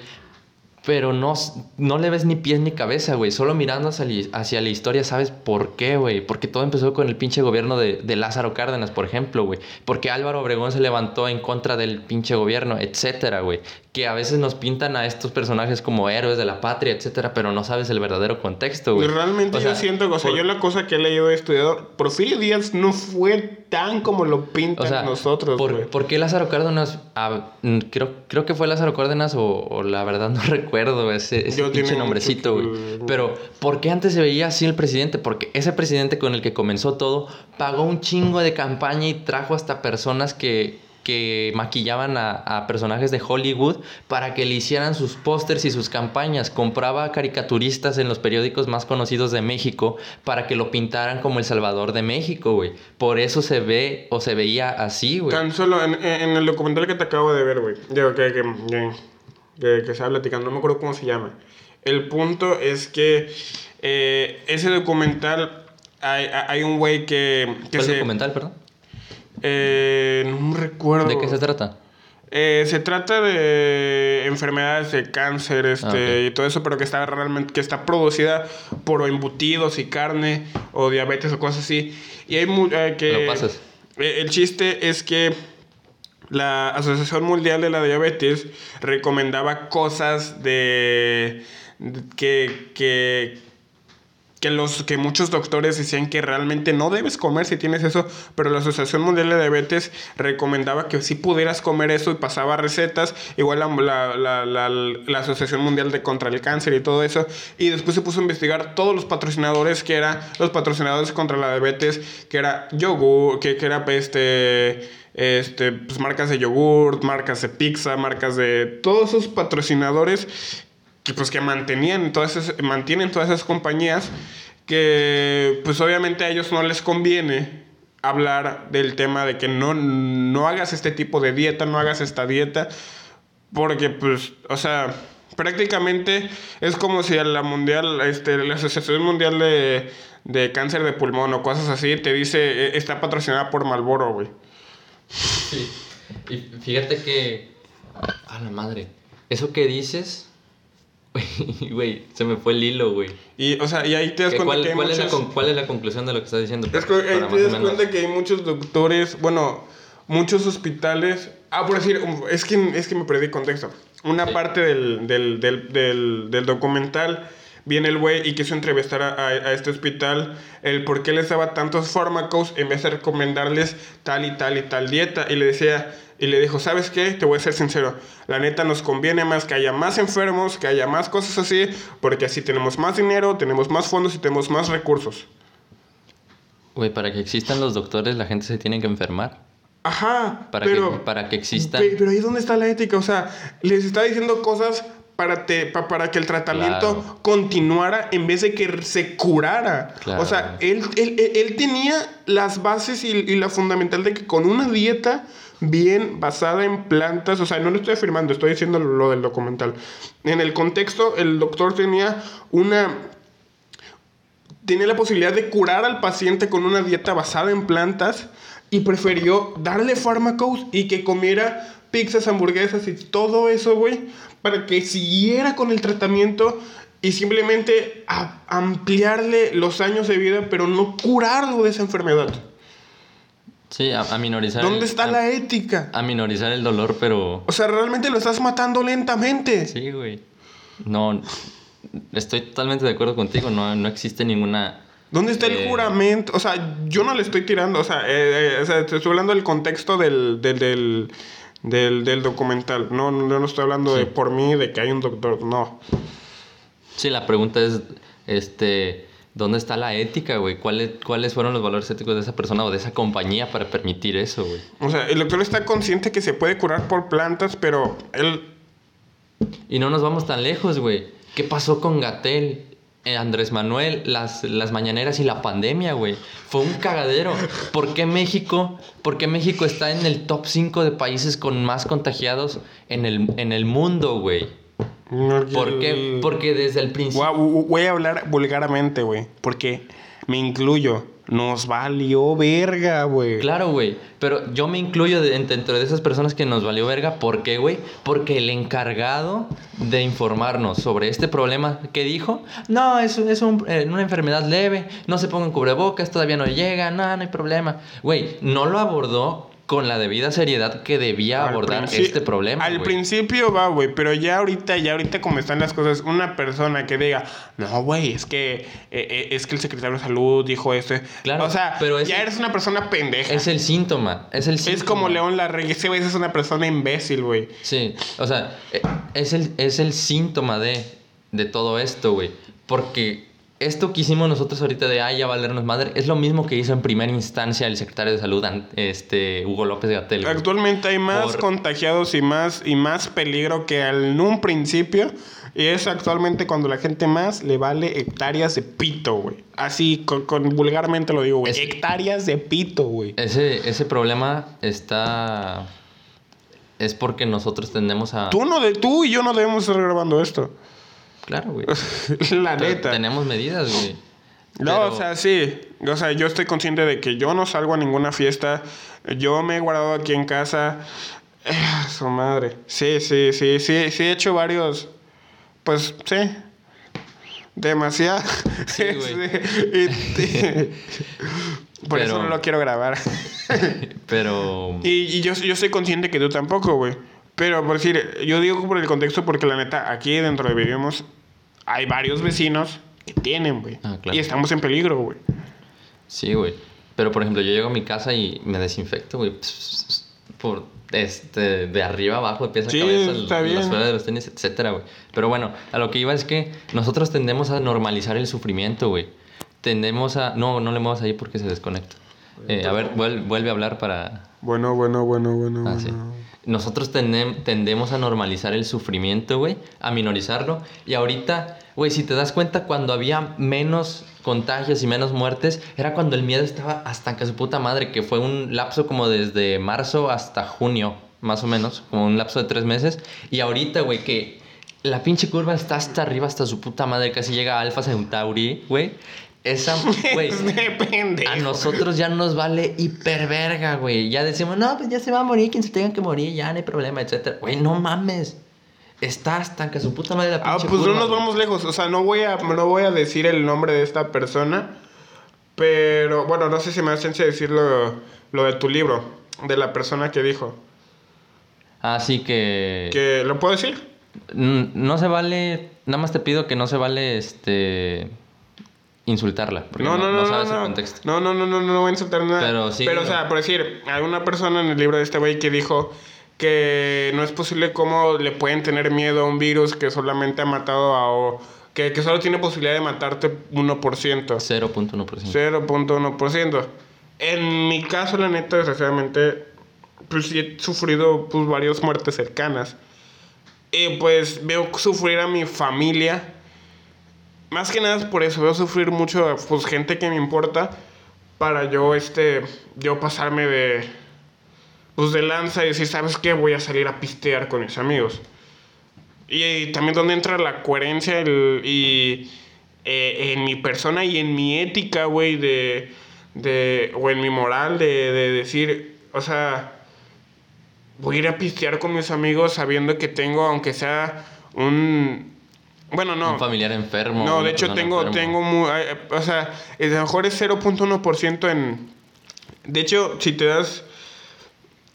pero no, no le ves ni pies ni cabeza, güey. Solo mirando hacia, hacia la historia sabes por qué, güey. Porque todo empezó con el pinche gobierno de, de Lázaro Cárdenas, por ejemplo, güey. Porque Álvaro Obregón se levantó en contra del pinche gobierno, etcétera, güey. Que a veces nos pintan a estos personajes como héroes de la patria, etcétera, pero no sabes el verdadero contexto, güey. Realmente O yo sea, siento, o sea, por- yo la cosa que he leído y estudiado, Porfirio Díaz no fue tan como lo pintan O sea, nosotros, ¿por, güey. por qué Lázaro Cárdenas? ah, creo, creo que fue Lázaro Cárdenas o, o la verdad no recuerdo ese, ese pinche nombrecito, güey. que- Pero, ¿por qué antes se veía así el presidente? Porque ese presidente con el que comenzó todo pagó un chingo de campaña y trajo hasta personas que, que maquillaban a, a personajes de Hollywood para que le hicieran sus pósters y sus campañas. Compraba caricaturistas en los periódicos más conocidos de México para que lo pintaran como el Salvador de México, güey. Por eso se ve o se veía así, güey. Tan solo en, en el documental que te acabo de ver, güey. Digo, que, que, que, que, estaba platicando, no me acuerdo cómo se llama. El punto es que eh, ese documental, hay, hay un güey que, que ¿Cuál se... documental, perdón? Eh, no recuerdo. ¿De qué se trata? Eh, se trata de enfermedades de cáncer este, Ah, y todo eso, pero que está realmente que está producida por embutidos y carne o diabetes o cosas así. Y hay eh, que Me lo pasas. eh, el chiste es que la Asociación Mundial de la Diabetes recomendaba cosas de, de- que, que que los que muchos doctores decían que realmente no debes comer si tienes eso, pero la Asociación Mundial de Diabetes recomendaba que sí pudieras comer eso y pasaba recetas, igual la, la, la, la- Asociación Mundial de contra el cáncer y todo eso, y después se puso a investigar todos los patrocinadores que eran los patrocinadores contra la diabetes, que era yogur, que, que era este este, pues marcas de yogurt, marcas de pizza, marcas de todos esos patrocinadores que pues que mantenían todas esas, mantienen todas esas compañías que pues obviamente a ellos no les conviene hablar del tema de que no, no hagas este tipo de dieta, no hagas esta dieta, porque pues, o sea, prácticamente es como si a la mundial, este, la Asociación Mundial de, de Cáncer de Pulmón o cosas así te dice, "Eh, está patrocinada por Malboro, güey. Sí. Y fíjate que. A la madre. Eso que dices. Güey, se me fue el hilo, güey. Y, o sea, y ahí te das ¿Qué- cuenta ¿Cuál, que hay cuál es la, cuál es la conclusión de lo que estás diciendo? Es que ahí te das cuenta que hay muchos doctores, bueno, muchos hospitales. Ah, por decir, es que, es que me perdí contexto. Una Sí. parte del, del, del, del documental viene el güey y quiso entrevistar a, a- a este hospital el por qué les daba tantos fármacos en vez de recomendarles tal y tal y tal dieta. Y le decía, y le dijo, ¿sabes qué? Te voy a ser sincero. La neta nos conviene más que haya más enfermos, que haya más cosas así, porque así tenemos más dinero, tenemos más fondos y tenemos más recursos. Güey, para que existan los doctores, la gente se tiene que enfermar. Ajá, Para, pero, que, para que existan. pe- pero ahí es donde está la ética, o sea, les está diciendo cosas para, te, pa- para que el tratamiento Claro. continuara en vez de que se curara. Claro. O sea, él, él, él- tenía las bases y, y la fundamental de que con una dieta bien basada en plantas, o sea, no lo estoy afirmando, estoy diciendo lo del documental. En el contexto, el doctor tenía una tenía la posibilidad de curar al paciente con una dieta basada en plantas y prefirió darle fármacos y que comiera pizzas, hamburguesas y todo eso, güey, para que siguiera con el tratamiento y simplemente a- ampliarle los años de vida, pero no curarlo de esa enfermedad. Sí, a, a minorizar. ¿Dónde el- está a, la ética? a minorizar el dolor, pero. O sea, realmente lo estás matando lentamente. Sí, güey. No. Estoy totalmente de acuerdo contigo. No, no existe ninguna. ¿Dónde está el Eh, juramento? O sea, yo no le estoy tirando. O sea, eh, eh, o sea, estoy hablando del contexto del, del, del, del, del documental. No, no, no estoy hablando de por mí, de que hay un doctor. No. Sí, la pregunta es, este, ¿dónde está la ética, güey? ¿Cuáles, ¿Cuáles fueron los valores éticos de esa persona o de esa compañía para permitir eso, güey? O sea, el doctor está consciente que se puede curar por plantas, pero él. Y no nos vamos tan lejos, güey. ¿Qué pasó con Gatel? Eh, Andrés Manuel, las, las mañaneras y la pandemia, güey. Fue un cagadero. ¿Por qué México? ¿Por qué México está en el top 5 de países con más contagiados en el, en el mundo, güey? ¿Por qué? Porque desde el principio... Voy a, voy a hablar vulgarmente, güey. Porque me incluyo. Nos valió verga, güey. Claro, güey. Pero yo me incluyo de- dentro de esas personas que nos valió verga. ¿Por qué, güey? Porque el encargado de informarnos sobre este problema que dijo, no, es, es un- eh, una enfermedad leve, no se pongan cubrebocas, todavía no llega, no, no hay problema. Güey, no lo abordó con la debida seriedad que debía Al abordar este problema. Al principio va, güey, pero ya ahorita, ya ahorita como están las cosas, una persona que diga, no, güey, es que eh, eh, es que el secretario de salud dijo esto. Claro, o sea, pero ya eres una persona pendeja. Es el síntoma, es el síntoma. Es como León Larregui, ese güey es una persona imbécil, güey. Sí, o sea, eh, es el, es el síntoma de, de todo esto, güey. Porque esto que hicimos nosotros ahorita de, ay, ya valernos madre, es lo mismo que hizo en primera instancia el secretario de salud, este, Hugo López Gatel. Actualmente hay más Por- contagiados y más, y más peligro que en un principio. Y es actualmente cuando la gente más le vale hectáreas de pito, güey. Así, con, con- vulgarmente lo digo, güey. Hectáreas de pito, güey. Ese, ese problema está... Es porque nosotros tendemos a... Tú, no de, tú y yo no debemos estar grabando esto. Claro, güey. la Pero neta. Tenemos medidas, güey. No, Pero- o sea, sí. O sea, yo estoy consciente de que yo no salgo a ninguna fiesta. Yo me he guardado aquí en casa. Eh, su madre. Sí, sí, sí, sí. Sí he hecho varios. Pues, sí. Demasiado. Sí, güey. Por eso no lo quiero grabar. Pero... Y, y yo, yo soy consciente que tú tampoco, güey. Pero por decir, yo digo por el contexto porque la neta, aquí dentro de vivimos, hay varios vecinos que tienen, güey. Ah, claro. Y estamos en peligro, güey. Sí, güey. Pero, por ejemplo, yo llego a mi casa y me desinfecto, güey. Por, este, de arriba abajo, de pies a Sí, cabeza, está las bien. suelas de los tenis, etcétera, güey. Pero bueno, a lo que iba es que nosotros tendemos a normalizar el sufrimiento, güey. Tendemos a... No, no le muevas ahí porque se desconecta. Eh, a ver, vuel- vuelve a hablar para... Bueno, bueno, bueno, bueno, Ah, sí. Nosotros tendem- tendemos a normalizar el sufrimiento, güey, a minorizarlo. Y ahorita, güey, si te das cuenta, cuando había menos contagios y menos muertes, era cuando el miedo estaba hasta que su puta madre, que fue un lapso como desde marzo hasta junio, más o menos, como un lapso de tres meses. Y ahorita, güey, que la pinche curva está hasta arriba, hasta su puta madre, casi llega a Alpha Centauri, güey. Esa, güey. Depende. A nosotros ya nos vale hiperverga, güey. Ya decimos, no, pues ya se va a morir quien se tenga que morir, ya no hay problema, etcétera. Güey, no mames. Está hasta que su puta madre la Ah, pinche pues no curva, nos güey. vamos lejos. O sea, no voy a, no voy a decir el nombre de esta persona. Pero, bueno, no sé si me da chance de decir lo, lo de tu libro. De la persona que dijo. Así que... Que, ¿Lo puedo decir? No se vale... Nada más te pido que no se vale, este... Insultarla. Porque no, No, no, no, no, sabes no. el contexto. No, no, no, no, no voy a insultar nada. Pero sí, Pero, o sea, por decir, hay una persona en el libro de este güey que dijo que no es posible cómo le pueden tener miedo a un virus que solamente ha matado a... o- que, que solo tiene posibilidad de matarte 1%. 0.1%. 0.1%. En mi caso, la neta, desgraciadamente, pues sí he sufrido pues, varias muertes cercanas. Y pues veo sufrir a mi familia. Más que nada es por eso, veo sufrir mucho pues, gente que me importa para yo, este, yo pasarme de, pues, de lanza y decir, ¿sabes qué? Voy a salir a pistear con mis amigos. Y, y también donde entra la coherencia el- y eh, en mi persona y en mi ética, güey, de, de, o en mi moral de, de decir, o sea, voy a ir a pistear con mis amigos sabiendo que tengo, aunque sea un... Bueno, no. Un familiar enfermo. No, de hecho tengo, tengo muy, eh, o sea, a lo mejor es 0.1% en... De hecho, si te das...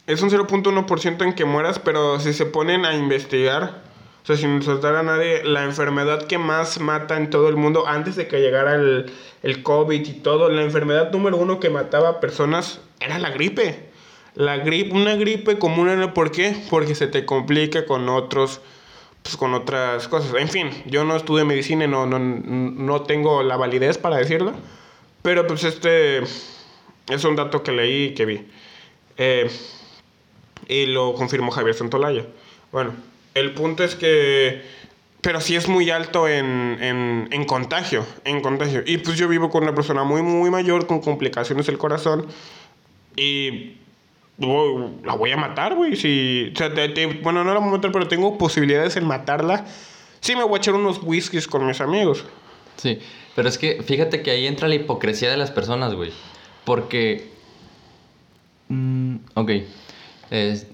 Es un 0.1% en que mueras, pero si se ponen a investigar, o sea, sin soltar a nadie, la enfermedad que más mata en todo el mundo antes de que llegara el, el COVID y todo, la enfermedad número uno que mataba a personas era la gripe. La gripe, una gripe común era ¿por qué? Porque se te complica con otros pues con otras cosas. En fin, yo no estudié medicina y no, no, no tengo la validez para decirlo. Pero pues este es un dato que leí y que vi. Eh, y lo confirmó Javier Santolaya. Bueno, el punto es que... Pero sí es muy alto en, en, en contagio, en contagio. Y pues yo vivo con una persona muy, muy mayor, con complicaciones del corazón. Y la voy a matar, güey. Si, o sea, te- te- bueno, no la voy a matar, pero tengo posibilidades en matarla. Sí, me voy a echar unos whiskies con mis amigos. Sí, pero es que fíjate que ahí entra la hipocresía de las personas, güey. Porque... Mm, ok.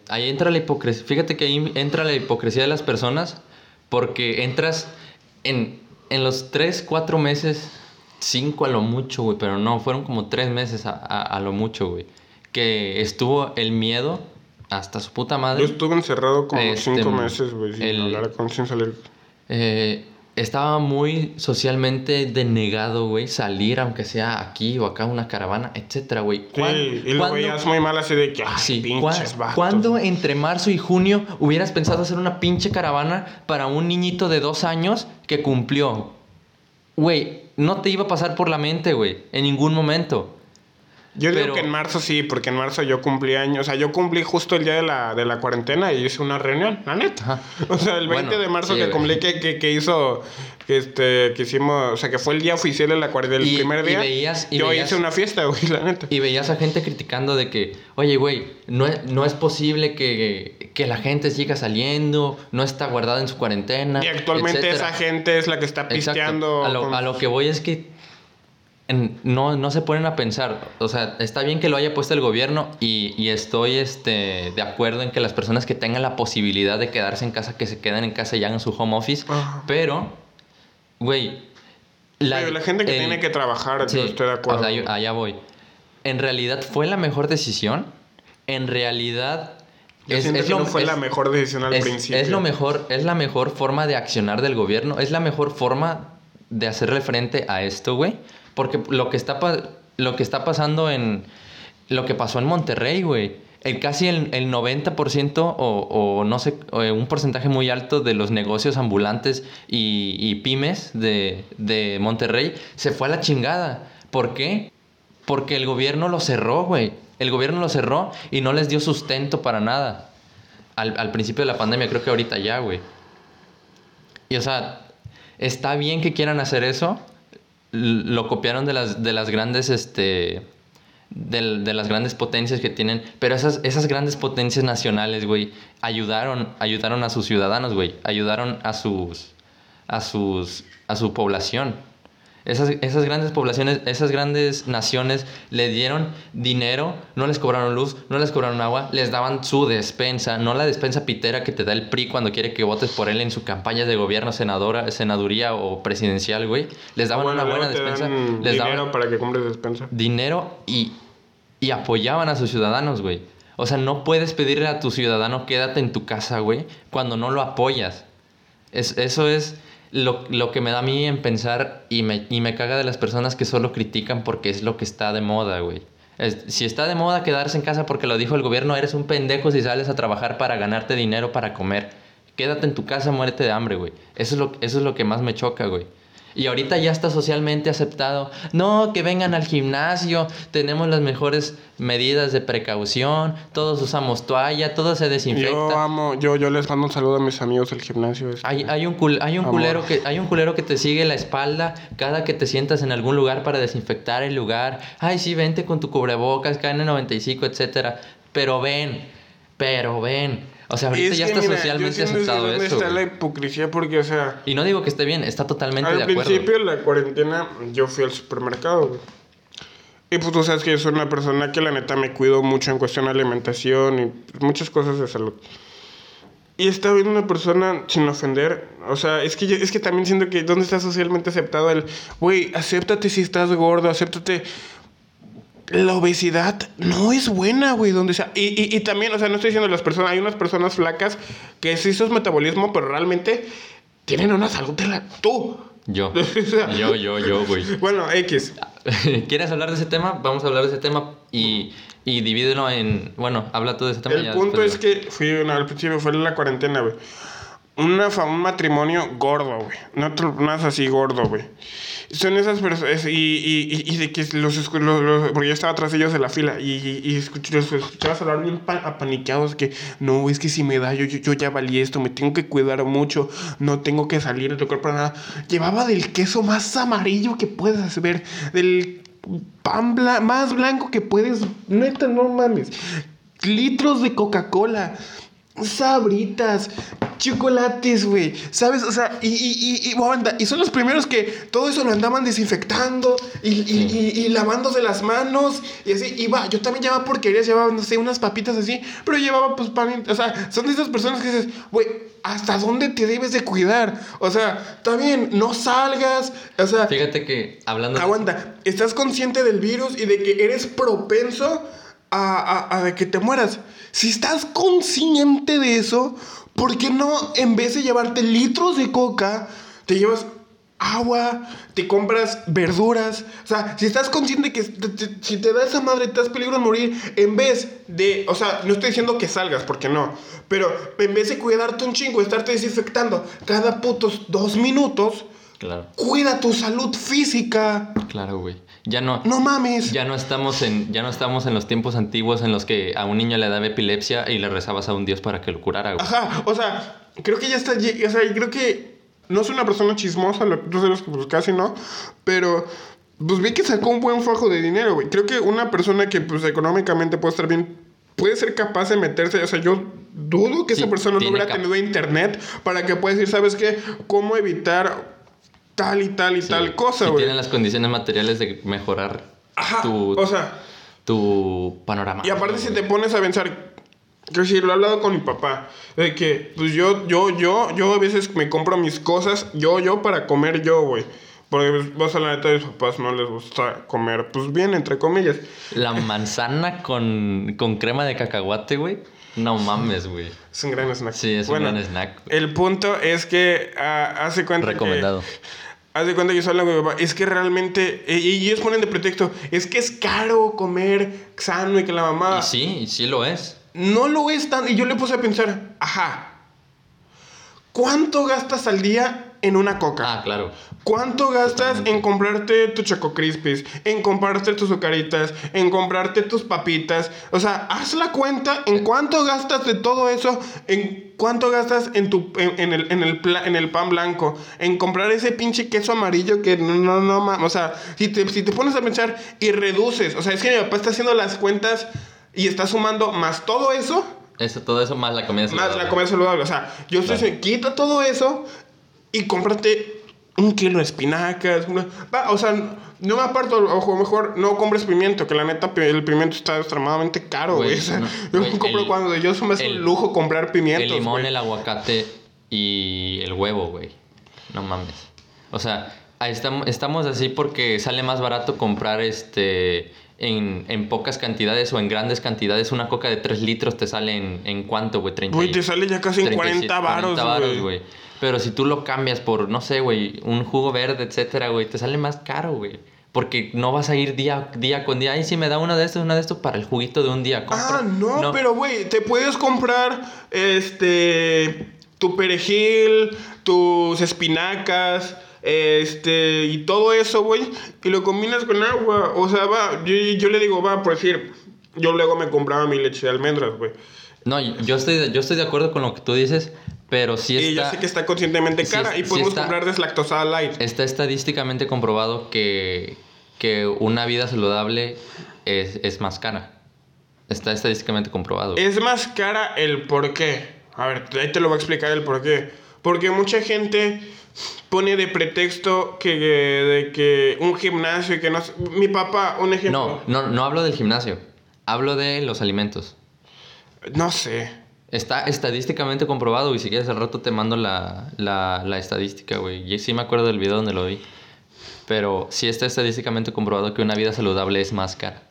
Ahí entra la hipocresía. Fíjate que ahí entra la hipocresía de las personas porque entras en, en los 3, 4 meses, 5 a lo mucho, güey, pero no, fueron como 3 meses a- a lo mucho, güey. Que estuvo el miedo hasta su puta madre. Yo estuve encerrado como Este, cinco meses, güey, sin el- hablar con sin salir. Eh, estaba muy socialmente denegado, güey, salir, aunque sea aquí o acá, una caravana, etcétera, güey. Sí, ¿Cuán- y lo cuándo- veías muy mal así de que, ay, Sí, pinches ¿cuán- vatos. ¿cuándo entre marzo y junio hubieras pensado hacer una pinche caravana para un niñito de dos años que cumplió? Güey, no te iba a pasar por la mente, güey, en ningún momento. Yo digo pero- que en marzo sí, porque en marzo yo cumplí años. O sea, yo cumplí justo el día de la, de la cuarentena y hice una reunión, la neta. O sea, el 20 Bueno, de marzo sí, que güey. cumplí, que, que, que hizo, que, este, que hicimos, o sea, que fue el día oficial de la cuarentena, el Y- primer y día. veías- y yo veías- hice una fiesta, güey, la neta. Y veías a gente criticando de que, oye, güey, no es, no es posible que, que la gente siga saliendo, no está guardada en su cuarentena. Y actualmente etcétera". esa gente es la que está pisteando. A lo, con- a lo que voy es que no, no se ponen a pensar. O sea, está bien que lo haya puesto el gobierno y, y estoy este, de acuerdo en que las personas que tengan la posibilidad de quedarse en casa, que se queden en casa y hagan su home office. Ajá. Pero, güey. Pero la gente que el- tiene que trabajar, Sí, yo estoy de acuerdo. O sea, yo- allá voy. En realidad, ¿fue la mejor decisión? En realidad... Yo siento que lo- no fue es- la mejor decisión al es, principio. es lo mejor, es la mejor forma de accionar del gobierno, es la mejor forma de hacerle frente a esto, güey. Porque lo que está, lo que está pasando en... Lo que pasó en Monterrey, güey. El casi el, el 90% o, o no sé, o un porcentaje muy alto de los negocios ambulantes y, y pymes de, de Monterrey se fue a la chingada. ¿Por qué? Porque el gobierno lo cerró, güey. El gobierno lo cerró y no les dio sustento para nada. Al principio de la pandemia, creo que ahorita ya, güey. Y o sea, está bien que quieran hacer eso. Lo copiaron de las, de las grandes, este, del- de, las grandes potencias que tienen. Pero esas, esas grandes potencias nacionales, güey, ayudaron, ayudaron a sus ciudadanos, güey. Ayudaron a sus, a sus, a su población. Esas, esas grandes poblaciones, esas grandes naciones le dieron dinero, no les cobraron luz, no les cobraron agua, les daban su despensa, no la despensa pitera que te da el PRI cuando quiere que votes por él en su campaña de gobierno, senadora, senaduría o presidencial, güey. Les daban Bueno, una buena despensa, les dinero daban para que compres despensa. dinero y, y apoyaban a sus ciudadanos, güey. O sea, no puedes pedirle a tu ciudadano quédate en tu casa, güey, cuando no lo apoyas. Es, eso es lo, lo que me da a mí en pensar y me, y me caga de las personas que solo critican porque es lo que está de moda, güey. Es- si está de moda quedarse en casa porque lo dijo el gobierno, eres un pendejo si sales a trabajar para ganarte dinero para comer. Quédate en tu casa, muérete de hambre, güey. Eso es lo, eso es lo que más me choca, güey. Y ahorita ya está socialmente aceptado. No, que vengan al gimnasio, tenemos las mejores medidas de precaución, todos usamos toalla, todo se desinfecta. Yo amo, yo, yo les mando un saludo a mis amigos del gimnasio. este. Hay, hay un, cul- hay, un culero que, hay un culero que te sigue la espalda cada que te sientas en algún lugar para desinfectar el lugar. Ay, sí, vente con tu cubrebocas, KN95, etcétera. Pero ven, pero ven. O sea, ahorita Es ya está mira, socialmente aceptado eso. está la hipocresía porque, o sea, Y no digo que esté bien, está totalmente al de acuerdo. principio de la cuarentena yo fui al supermercado, güey. Y pues tú sabes que yo soy una persona que la neta me cuido mucho en cuestión de alimentación y muchas cosas de salud. Y estaba viendo una persona sin ofender. O sea, es que yo, es que también siento que ¿dónde está socialmente aceptado el, güey, acéptate si estás gordo, acéptate. La obesidad no es buena, güey, donde sea. Y, y, y también, o sea, no estoy diciendo las personas, hay unas personas flacas que sí sos metabolismo, pero realmente tienen una salud de la. Tú. Yo, O sea, yo, yo, yo, güey. Bueno, X. ¿Quieres hablar de ese tema? Vamos a hablar de ese tema y, y divídelo en... Bueno, habla tú de ese tema. El ya punto es que fui una- al principio, fue en la cuarentena, güey. Una un matrimonio gordo, güey. No no es así gordo, güey. Son esas personas. Y, y, y, de que los, los- los- Porque yo estaba de ellos en la fila. Y, y, escuch- los escuchabas hablar bien pa- apaniqueados. Que no, es que si me da, yo, yo, yo ya valí esto. Me tengo que cuidar mucho. No tengo que salir de tocar para nada. Llevaba del queso más amarillo que puedas ver. Del pan bla- más blanco que puedes. Neta, no mames. Litros de Coca-Cola. Sabritas, chocolates, güey. ¿Sabes? O sea, y, y, y, y, y son los primeros que todo eso lo andaban desinfectando y, y, y, y lavándose las manos y así. Y va, yo también llevaba porquerías, llevaba, no sé, unas papitas así, pero llevaba pues pan. O sea, son de esas personas que dices, güey, ¿hasta dónde te debes de cuidar? O sea, bien, no salgas. O sea, Fíjate que hablando... de- Aguanta, estás consciente del virus y de que eres propenso a, a- a que te mueras. Si estás consciente de eso, ¿por qué no en vez de llevarte litros de coca, te llevas agua, te compras verduras? O sea, si estás consciente que si te da esa madre, te das peligro de morir, en vez de, o sea, no estoy diciendo que salgas, porque no, pero en vez de cuidarte un chingo, estarte desinfectando cada putos dos minutos, Claro, Cuida tu salud física. claro, güey. Ya no... No mames. Ya no, estamos en, ya no estamos en los tiempos antiguos en los que a un niño le daba epilepsia y le rezabas a un dios para que lo curara, güey. Ajá, o sea, creo que ya está. O sea, creo que no soy una persona chismosa, lo- tú sabes que pues casi no, pero pues vi que sacó un buen fajo de dinero, güey. Creo que una persona que pues económicamente puede estar bien, puede ser capaz de meterse, o sea, yo dudo que Sí, esa persona no hubiera tenido internet para que pueda decir, ¿sabes qué? ¿Cómo evitar tal y tal y Sí. tal cosa, Y güey? tienen las condiciones materiales de mejorar Ajá, tu, o sea... tu panorama. Y aparte si te pones a pensar, que si lo he hablado con mi papá, de que pues yo, yo, yo, yo a veces me compro mis cosas, yo, yo para comer yo, güey. Porque pues, vas a la neta de mis papás no les gusta comer, pues bien, entre comillas. La manzana con, con crema de cacahuate, güey. No mames, güey. Es un gran snack. Sí, es un gran snack. El punto es que ah, hace cuenta que- Recomendado. Haz de cuenta que yo hablo con mi papá, es que realmente, y y ellos ponen de pretexto, es que es caro comer sano y que la mamá... Y sí, y sí lo es. No lo es tan. Y yo le puse a pensar, ajá. ¿Cuánto gastas al día en una coca? Ah, claro. ¿Cuánto gastas en comprarte tu Choco Crispies, en comprarte tus azucaritas, en comprarte tus papitas? O sea, haz la cuenta en cuánto gastas de todo eso, en cuánto gastas en tu en, en el, en, el pla- en el pan blanco, en comprar ese pinche queso amarillo que no, no, no, o sea, si te, si te pones a pensar y reduces, o sea, es que mi papá está haciendo las cuentas y está sumando más todo eso, Eso, todo eso más la comida más saludable. la comida saludable. O sea, yo estoy Claro. diciendo, quita todo eso y cómprate un kilo de espinacas. una- va, o sea, no me aparto, ojo, mejor no compres pimiento, que la neta el pimiento está extremadamente caro, güey. Güey, O sea, no, yo compro el- cuando yo me hace un lujo comprar pimientos. El limón, el aguacate y el huevo, güey. No mames. O sea, estamos, estamos así porque sale más barato comprar este en, en pocas cantidades o en grandes cantidades. Una coca de 3 litros te sale en, en cuánto, güey, 30 Güey, te sale ya casi en 37, 40 varos, 40 güey. Pero si tú lo cambias por, no sé, güey, un jugo verde, etcétera, güey, te sale más caro, güey. Porque no vas a ir día, día con día. Ay, si me da uno de estos, uno de estos para el juguito de un día. compra". Ah, no, pero güey, te puedes comprar este tu perejil, tus espinacas, este y todo eso, güey, y lo combinas con agua, o sea, va, yo, yo le digo, va, por decir, yo luego me compraba mi leche de almendras, güey. No, yo estoy, yo estoy de acuerdo con lo que tú dices, pero sí Y yo está, sé que está conscientemente sí cara y sí podemos está- comprar deslactosada light. está estadísticamente comprobado que, que una vida saludable es, es más cara. Está estadísticamente comprobado. Es más cara el por qué. A ver, ahí te lo voy a explicar el por qué. Porque mucha gente pone de pretexto que de que un gimnasio y que no sé- mi papá un ejemplo no, no, no hablo del gimnasio. Hablo de los alimentos. no sé Está estadísticamente comprobado y si quieres al rato te mando la, la, la estadística, güey. Y sí me acuerdo del video donde lo vi. Pero sí está estadísticamente comprobado que una vida saludable es más cara.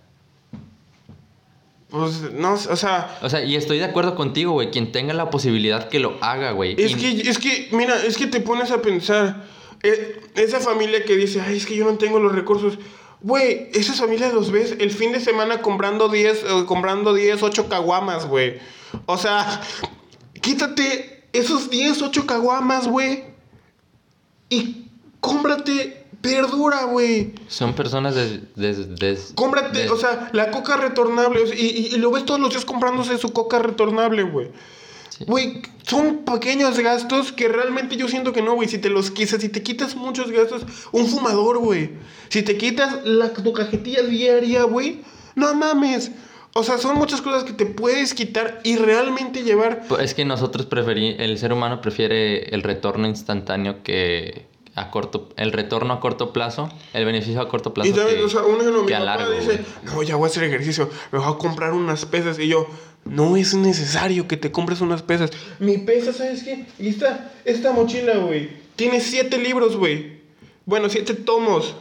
pues no o sea O sea, y estoy de acuerdo contigo, güey. Quien tenga la posibilidad que lo haga, güey. es Y- que es que mira es que te pones a pensar eh, esa familia que dice ay es que yo no tengo los recursos Güey, esas familias los ves el fin de semana comprando 10, eh, comprando 10, 8 caguamas, güey. O sea, quítate esos 10, 8 caguamas, güey. Y cómprate verdura, güey. Son personas de... de- de- Cómprate, de- o sea, la coca retornable. o sea, y, y- y lo ves todos los días comprándose su coca retornable, güey. Sí. Güey, son pequeños gastos que realmente yo siento que no, güey. Si te los quitas, si te quitas muchos gastos, un fumador, güey. Si te quitas la, tu cajetilla diaria, güey, no mames. O sea, son muchas cosas que te puedes quitar y realmente llevar. Pues Es que nosotros preferí... El ser humano prefiere el retorno instantáneo que... A corto, el retorno a corto plazo, el beneficio a corto plazo Y también, que, o sea, un ejemplo, mi que a papá largo, dice, güey. no, ya voy a hacer ejercicio, me voy a comprar unas pesas. Y yo, no es necesario que te compres unas pesas. Mi pesa, ¿sabes qué? Y esta, esta mochila, güey, tiene siete libros, güey. Bueno, siete tomos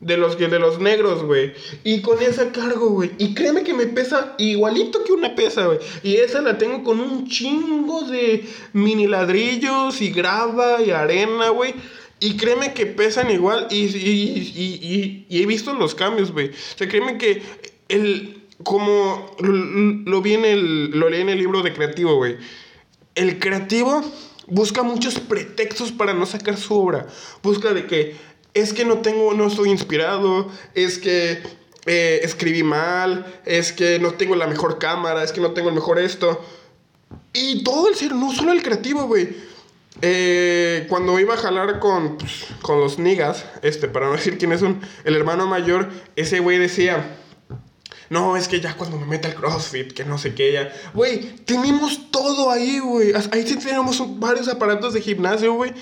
de los, de los negros, güey. Y con esa cargo, güey. Y créeme que me pesa igualito que una pesa, güey. Y esa la tengo con un chingo de mini ladrillos y grava y arena, güey. Y créeme que pesan igual y- y- y- y he visto los cambios, güey. O sea, créeme que el, como lo vi en el, lo leí en el libro de creativo, güey. El creativo busca muchos pretextos para no sacar su obra. Busca de que es que no tengo, no estoy inspirado, es que eh, escribí mal, es que no tengo la mejor cámara, es que no tengo el mejor esto. Y todo el ser, no solo el creativo, güey. Eh, cuando iba a jalar con, pues, con los niggas, este, para no decir quién es un, el hermano mayor, ese güey decía, no, es que ya cuando me meta el CrossFit, que no sé qué, ya. Güey, tenemos todo ahí, güey. Ahí sí tenemos varios aparatos de gimnasio, güey,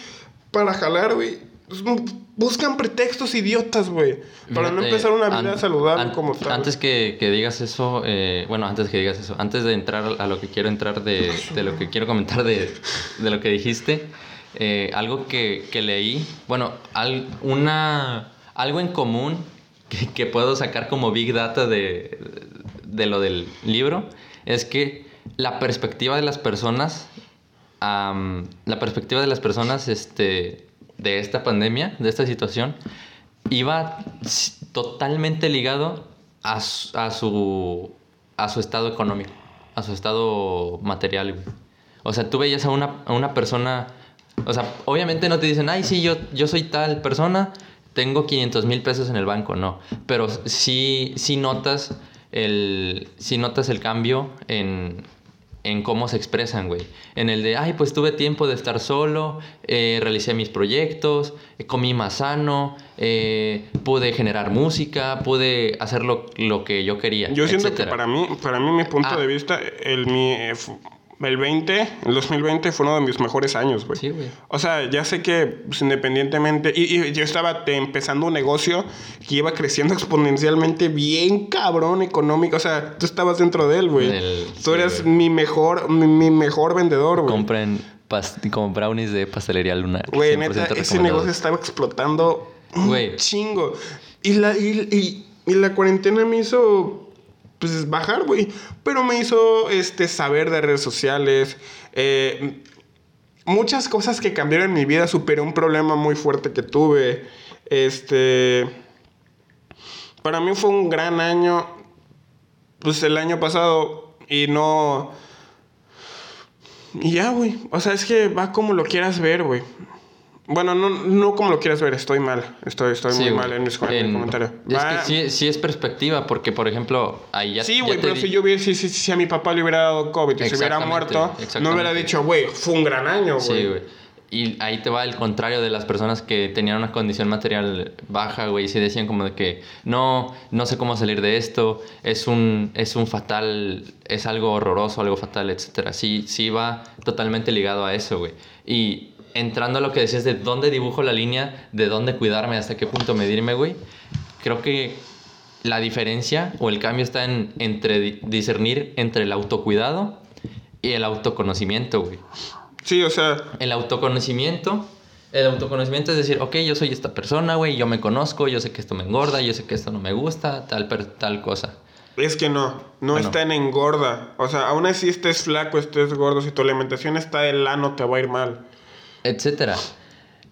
para jalar, güey. Pues, Buscan pretextos idiotas, güey, para no empezar una vida an- saludable an- como tal. Antes que, que digas eso, eh, bueno, antes que digas eso, antes de entrar a lo que quiero entrar de, de lo que quiero comentar de, de lo que dijiste, eh, algo que, que leí, bueno, al- una, algo en común que, que puedo sacar como Big Data de, de lo del libro, es que la perspectiva de las personas, am, la perspectiva de las personas, este de esta pandemia, de esta situación, iba totalmente ligado a, su- a su, a su estado económico, a su estado material. güey. O sea, tú veías a una, a una persona O sea, obviamente no te dicen, ay, sí, yo, yo soy tal persona, tengo 500 mil pesos en el banco, no. Pero sí, sí notas el, sí notas el cambio en, en cómo se expresan, güey. En el de, ay, pues tuve tiempo de estar solo, eh, realicé mis proyectos, eh, comí más sano, eh, pude generar música, pude hacer lo, lo que yo quería. Yo siento que para mí, para mí, mi punto Ah. de vista, el, mi, el 20, el 2020 fue uno de mis mejores años, güey. Sí, güey. O sea, ya sé que pues, independientemente, y, y yo estaba te- empezando un negocio que iba creciendo exponencialmente bien cabrón económico. O sea, tú estabas dentro de él, güey. Tú sí, eras güey. mi mejor, mi, mi mejor vendedor, güey. Compren como brownies de pastelería lunar. Güey, 100% neta, ese negocio estaba explotando un Güey. chingo. Y la, y, y- y la cuarentena me hizo pues bajar, güey. Pero me hizo este, saber de redes sociales. eh, muchas cosas que cambiaron en mi vida. Superé un problema muy fuerte que tuve. Este. Para mí fue un gran año. Pues el año pasado. Y no. Y ya, güey. O sea, es que va como lo quieras ver, güey. Bueno, no, no como lo quieras ver, estoy mal. Estoy, estoy Sí, muy güey. mal en, mis, en En- comentario. Es que sí, sí es perspectiva, porque por ejemplo, ahí ya Sí, güey, pero di- si yo hubiera, si, si, si a mi papá le hubiera dado COVID y se hubiera muerto, no hubiera dicho, güey, fue un gran año, güey. Sí, güey. Y ahí te va el contrario de las personas que tenían una condición material baja, güey. Y sí decían como de que no, no sé cómo salir de esto, es un, es un fatal, es algo horroroso, algo fatal, etcétera. Sí, sí va totalmente ligado a eso, güey. Y entrando a lo que decías de dónde dibujo la línea, de dónde cuidarme, hasta qué punto medirme, güey. Creo que la diferencia o el cambio está en entre di- discernir entre el autocuidado y el autoconocimiento, güey. Sí, o sea, El autoconocimiento. El autoconocimiento es decir, ok, yo soy esta persona, güey, yo me conozco, yo sé que esto me engorda, yo sé que esto no me gusta, tal, per- tal cosa. es que no, no Ah, no. está en engorda. O sea, aún así estés flaco, estés gordo, si tu alimentación está de lano, te va a ir mal. Etcétera.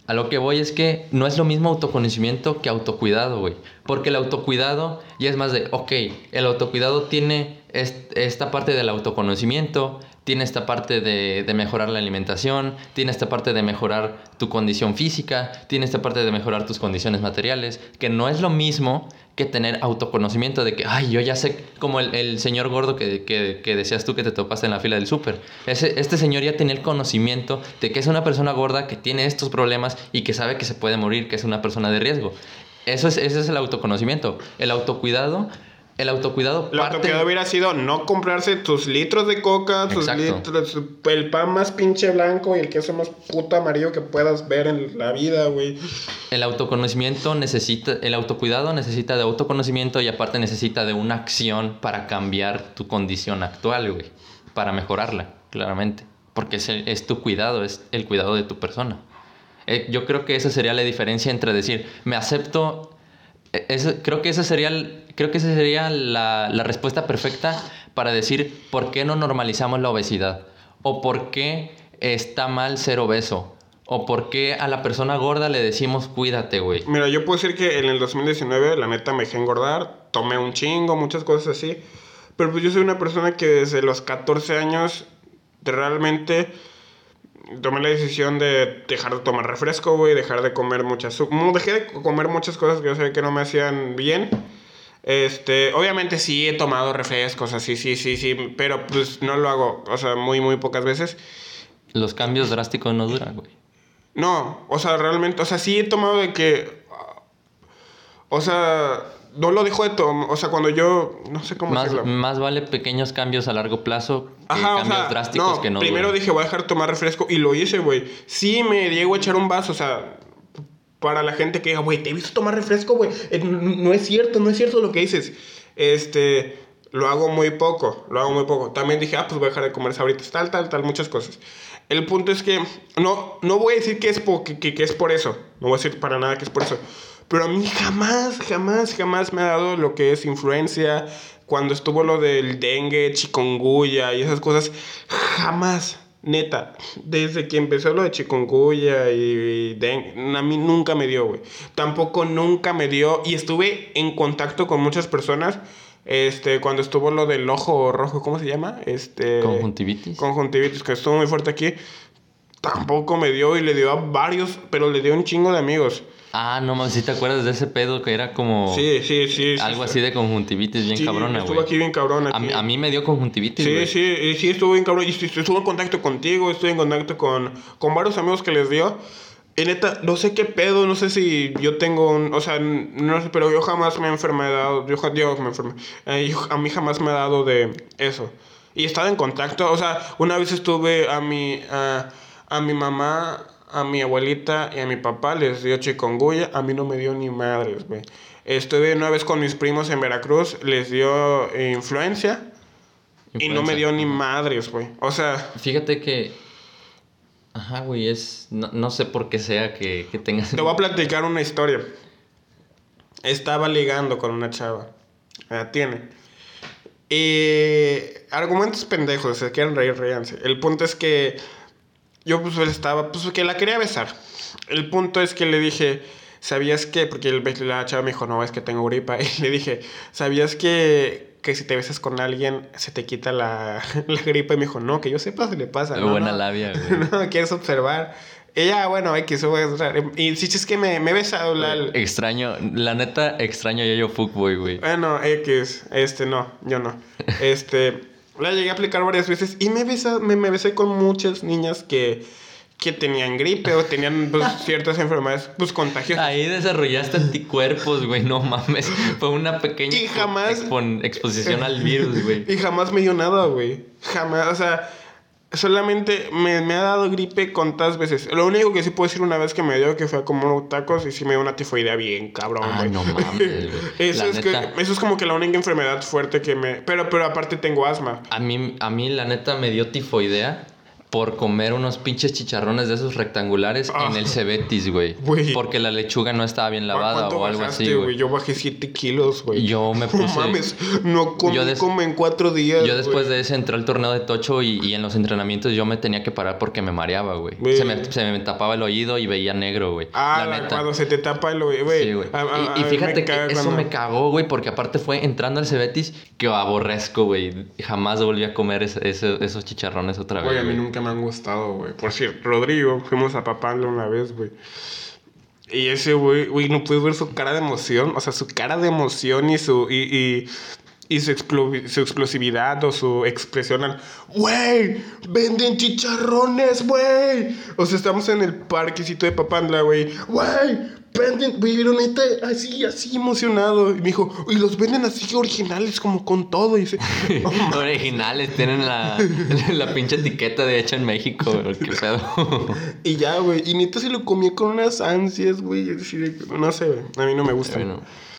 A lo que voy es que no es lo mismo autoconocimiento que autocuidado, güey. Porque el autocuidado ya es más de, ok, el autocuidado tiene est- esta parte del autoconocimiento, tiene esta parte de, de mejorar la alimentación, tiene esta parte de mejorar tu condición física, tiene esta parte de mejorar tus condiciones materiales, que no es lo mismo que tener autoconocimiento de que, ay, yo ya sé, como el, el señor gordo que, que, que decías tú que te topaste en la fila del súper. Este señor ya tenía el conocimiento de que es una persona gorda que tiene estos problemas y que sabe que se puede morir, que es una persona de riesgo. Eso es, ese es el autoconocimiento. El autocuidado, el autocuidado Lo parte... que hubiera sido no comprarse tus litros de coca, tus litros, el pan más pinche blanco y el queso más puto amarillo que puedas ver en la vida, güey. El autoconocimiento necesita, el autocuidado necesita de autoconocimiento y aparte necesita de una acción para cambiar tu condición actual, güey. Para mejorarla, claramente. Porque es, el- es tu cuidado, es el cuidado de tu persona. Eh, yo creo que esa sería la diferencia entre decir, me acepto... eh, eso- creo que esa sería, creo que esa sería la, la respuesta perfecta para decir por qué no normalizamos la obesidad. O por qué está mal ser obeso. O por qué a la persona gorda le decimos cuídate, güey. Mira, yo puedo decir que en el 2019, la neta, me dejé engordar, tomé un chingo, muchas cosas así. Pero pues yo soy una persona que desde los 14 años realmente tomé la decisión de dejar de tomar refresco, güey, dejar de comer muchas... Dejé de comer muchas cosas que yo sabía que no me hacían bien. Este, obviamente sí he tomado refrescos, así, sí, sí, sí, pero pues no lo hago, o sea, muy, muy pocas veces. Los cambios drásticos no duran, güey. No, o sea, realmente, o sea, sí he tomado de que. O sea, no lo dejo de tomar. O sea, cuando yo. No sé cómo Más, decirlo. más vale pequeños cambios a largo plazo que Ajá, o cambios sea, drásticos no, que no primero duran. dije voy a dejar de tomar refresco y lo hice, güey. Sí me llego a echar un vaso, o sea, para la gente que diga, güey, te he visto tomar refresco, güey. Eh, No es cierto, no es cierto lo que dices. Este, lo hago muy poco, lo hago muy poco. También dije, ah, pues voy a dejar de comer sabritas, tal, tal, tal, muchas cosas. El punto es que no, no voy a decir que es, po- que, que- que es por eso. No voy a decir para nada que es por eso. Pero a mí jamás, jamás, jamás me ha dado lo que es influencia. Cuando estuvo lo del dengue, chikungunya y esas cosas, jamás, neta. Desde que empezó lo de chikungunya y dengue, a mí nunca me dio, güey. Tampoco nunca me dio. Y estuve en contacto con muchas personas. Este, cuando estuvo lo del ojo rojo, ¿cómo se llama? Este. Conjuntivitis. Conjuntivitis, que estuvo muy fuerte aquí. tampoco me dio y le dio a varios, pero le dio un chingo de amigos. Ah, no mames, ¿sí te acuerdas de ese pedo que era como Sí, sí, sí. algo sí. así de conjuntivitis bien cabrona, estuvo güey? aquí bien cabrón. A, a mí me dio conjuntivitis, Sí, güey. sí, sí, estuvo bien cabrón. Estuvo en contacto contigo, estuve en contacto con, con varios amigos que les dio. Y neta, no sé qué pedo, no sé si yo tengo un. O sea, no sé, pero yo jamás me he enfermado. Yo, yo me enfermé. Eh, yo- a mí jamás me ha dado de eso. Y he estado en contacto. O sea, una vez estuve a mi, a, a mi mamá, a mi abuelita y a mi papá les dio chikungunya. A mí no me dio ni madres, güey. Estuve una vez con mis primos en Veracruz, les dio eh, influencia. Y no me dio ni madres, güey. O sea, Fíjate que. Ajá, güey, es. No, no sé por qué sea que, que tengas. te voy a platicar una historia. Estaba ligando con una chava. La tiene. Y argumentos pendejos, se quieren reír, ríanse. El punto es que yo pues estaba, pues que la quería besar. El punto es que le dije, ¿sabías que? Porque el, la chava me dijo, no, es que tengo gripa. Y le dije, ¿sabías que, que si te besas con alguien se te quita la, la gripa? Y me dijo, no, que yo sepa se le pasa. No, Buena no. labia, güey. no, quieres observar. Ella, bueno, X. Y si es que me, me he besado la... Extraño, la neta, extraño yo yo fuckboy, güey. Bueno, X, este no, yo no. Este, la llegué a aplicar varias veces y me, besa, me, me besé con muchas niñas que, que tenían gripe o tenían pues, ciertas enfermedades pues contagiosas. Ahí desarrollaste anticuerpos, güey, no mames. Fue una pequeña Y jamás- exposición al virus, güey. Y jamás me dio nada, güey. Jamás, o sea, solamente me, me ha dado gripe contadas veces. Lo único que sí puedo decir una vez que me dio que fue como unos tacos y sí me dio una tifoidea bien cabrón, Ah, no mames, eso, es que- eso es como que la única enfermedad fuerte que me... Pero, pero aparte tengo asma. A mí, a mí, la neta, me dio tifoidea por comer unos pinches chicharrones de esos rectangulares Ah. en el Cebetis, güey. Güey. Porque la lechuga no estaba bien lavada ¿Cuánto o algo bajaste, así, güey. Yo bajé 7 kilos, güey. Yo me No puse- mames, no comí Yo como en 4 días. Yo después güey. de ese entré al torneo de Tocho y, y en los entrenamientos yo me tenía que parar porque me mareaba, güey. Güey. Se me, se me tapaba el oído y veía negro, güey. Ah, la neta. cuando se te tapa el güey. güey. Sí, güey. Y, fíjate que eso me cagó, güey, porque aparte fue entrando al Cebetis que aborrezco, güey. Jamás volví a comer ese- ese- esos chicharrones otra Güey, vez. a mí güey. nunca me han gustado, güey. Por cierto, Rodrigo, fuimos a Papalo una vez, güey. Y ese güey, güey, no puedes ver su cara de emoción. O sea, su cara de emoción y su. Y, y, y su, su explosividad o su expresión. ¡Güey! ¡Venden chicharrones, güey! O sea, estamos en el parquecito de Papandla, güey. ¡Güey! Venden, güey, pero neta, así, así emocionado. Y me dijo, y los venden así originales, como con todo. Y dice. Originales, tienen la, la pinche etiqueta de hecho en México. Qué pedo. Y ya, güey. Y neta se lo comía con unas ansias, güey. No sé. A mí no me gusta. Bueno,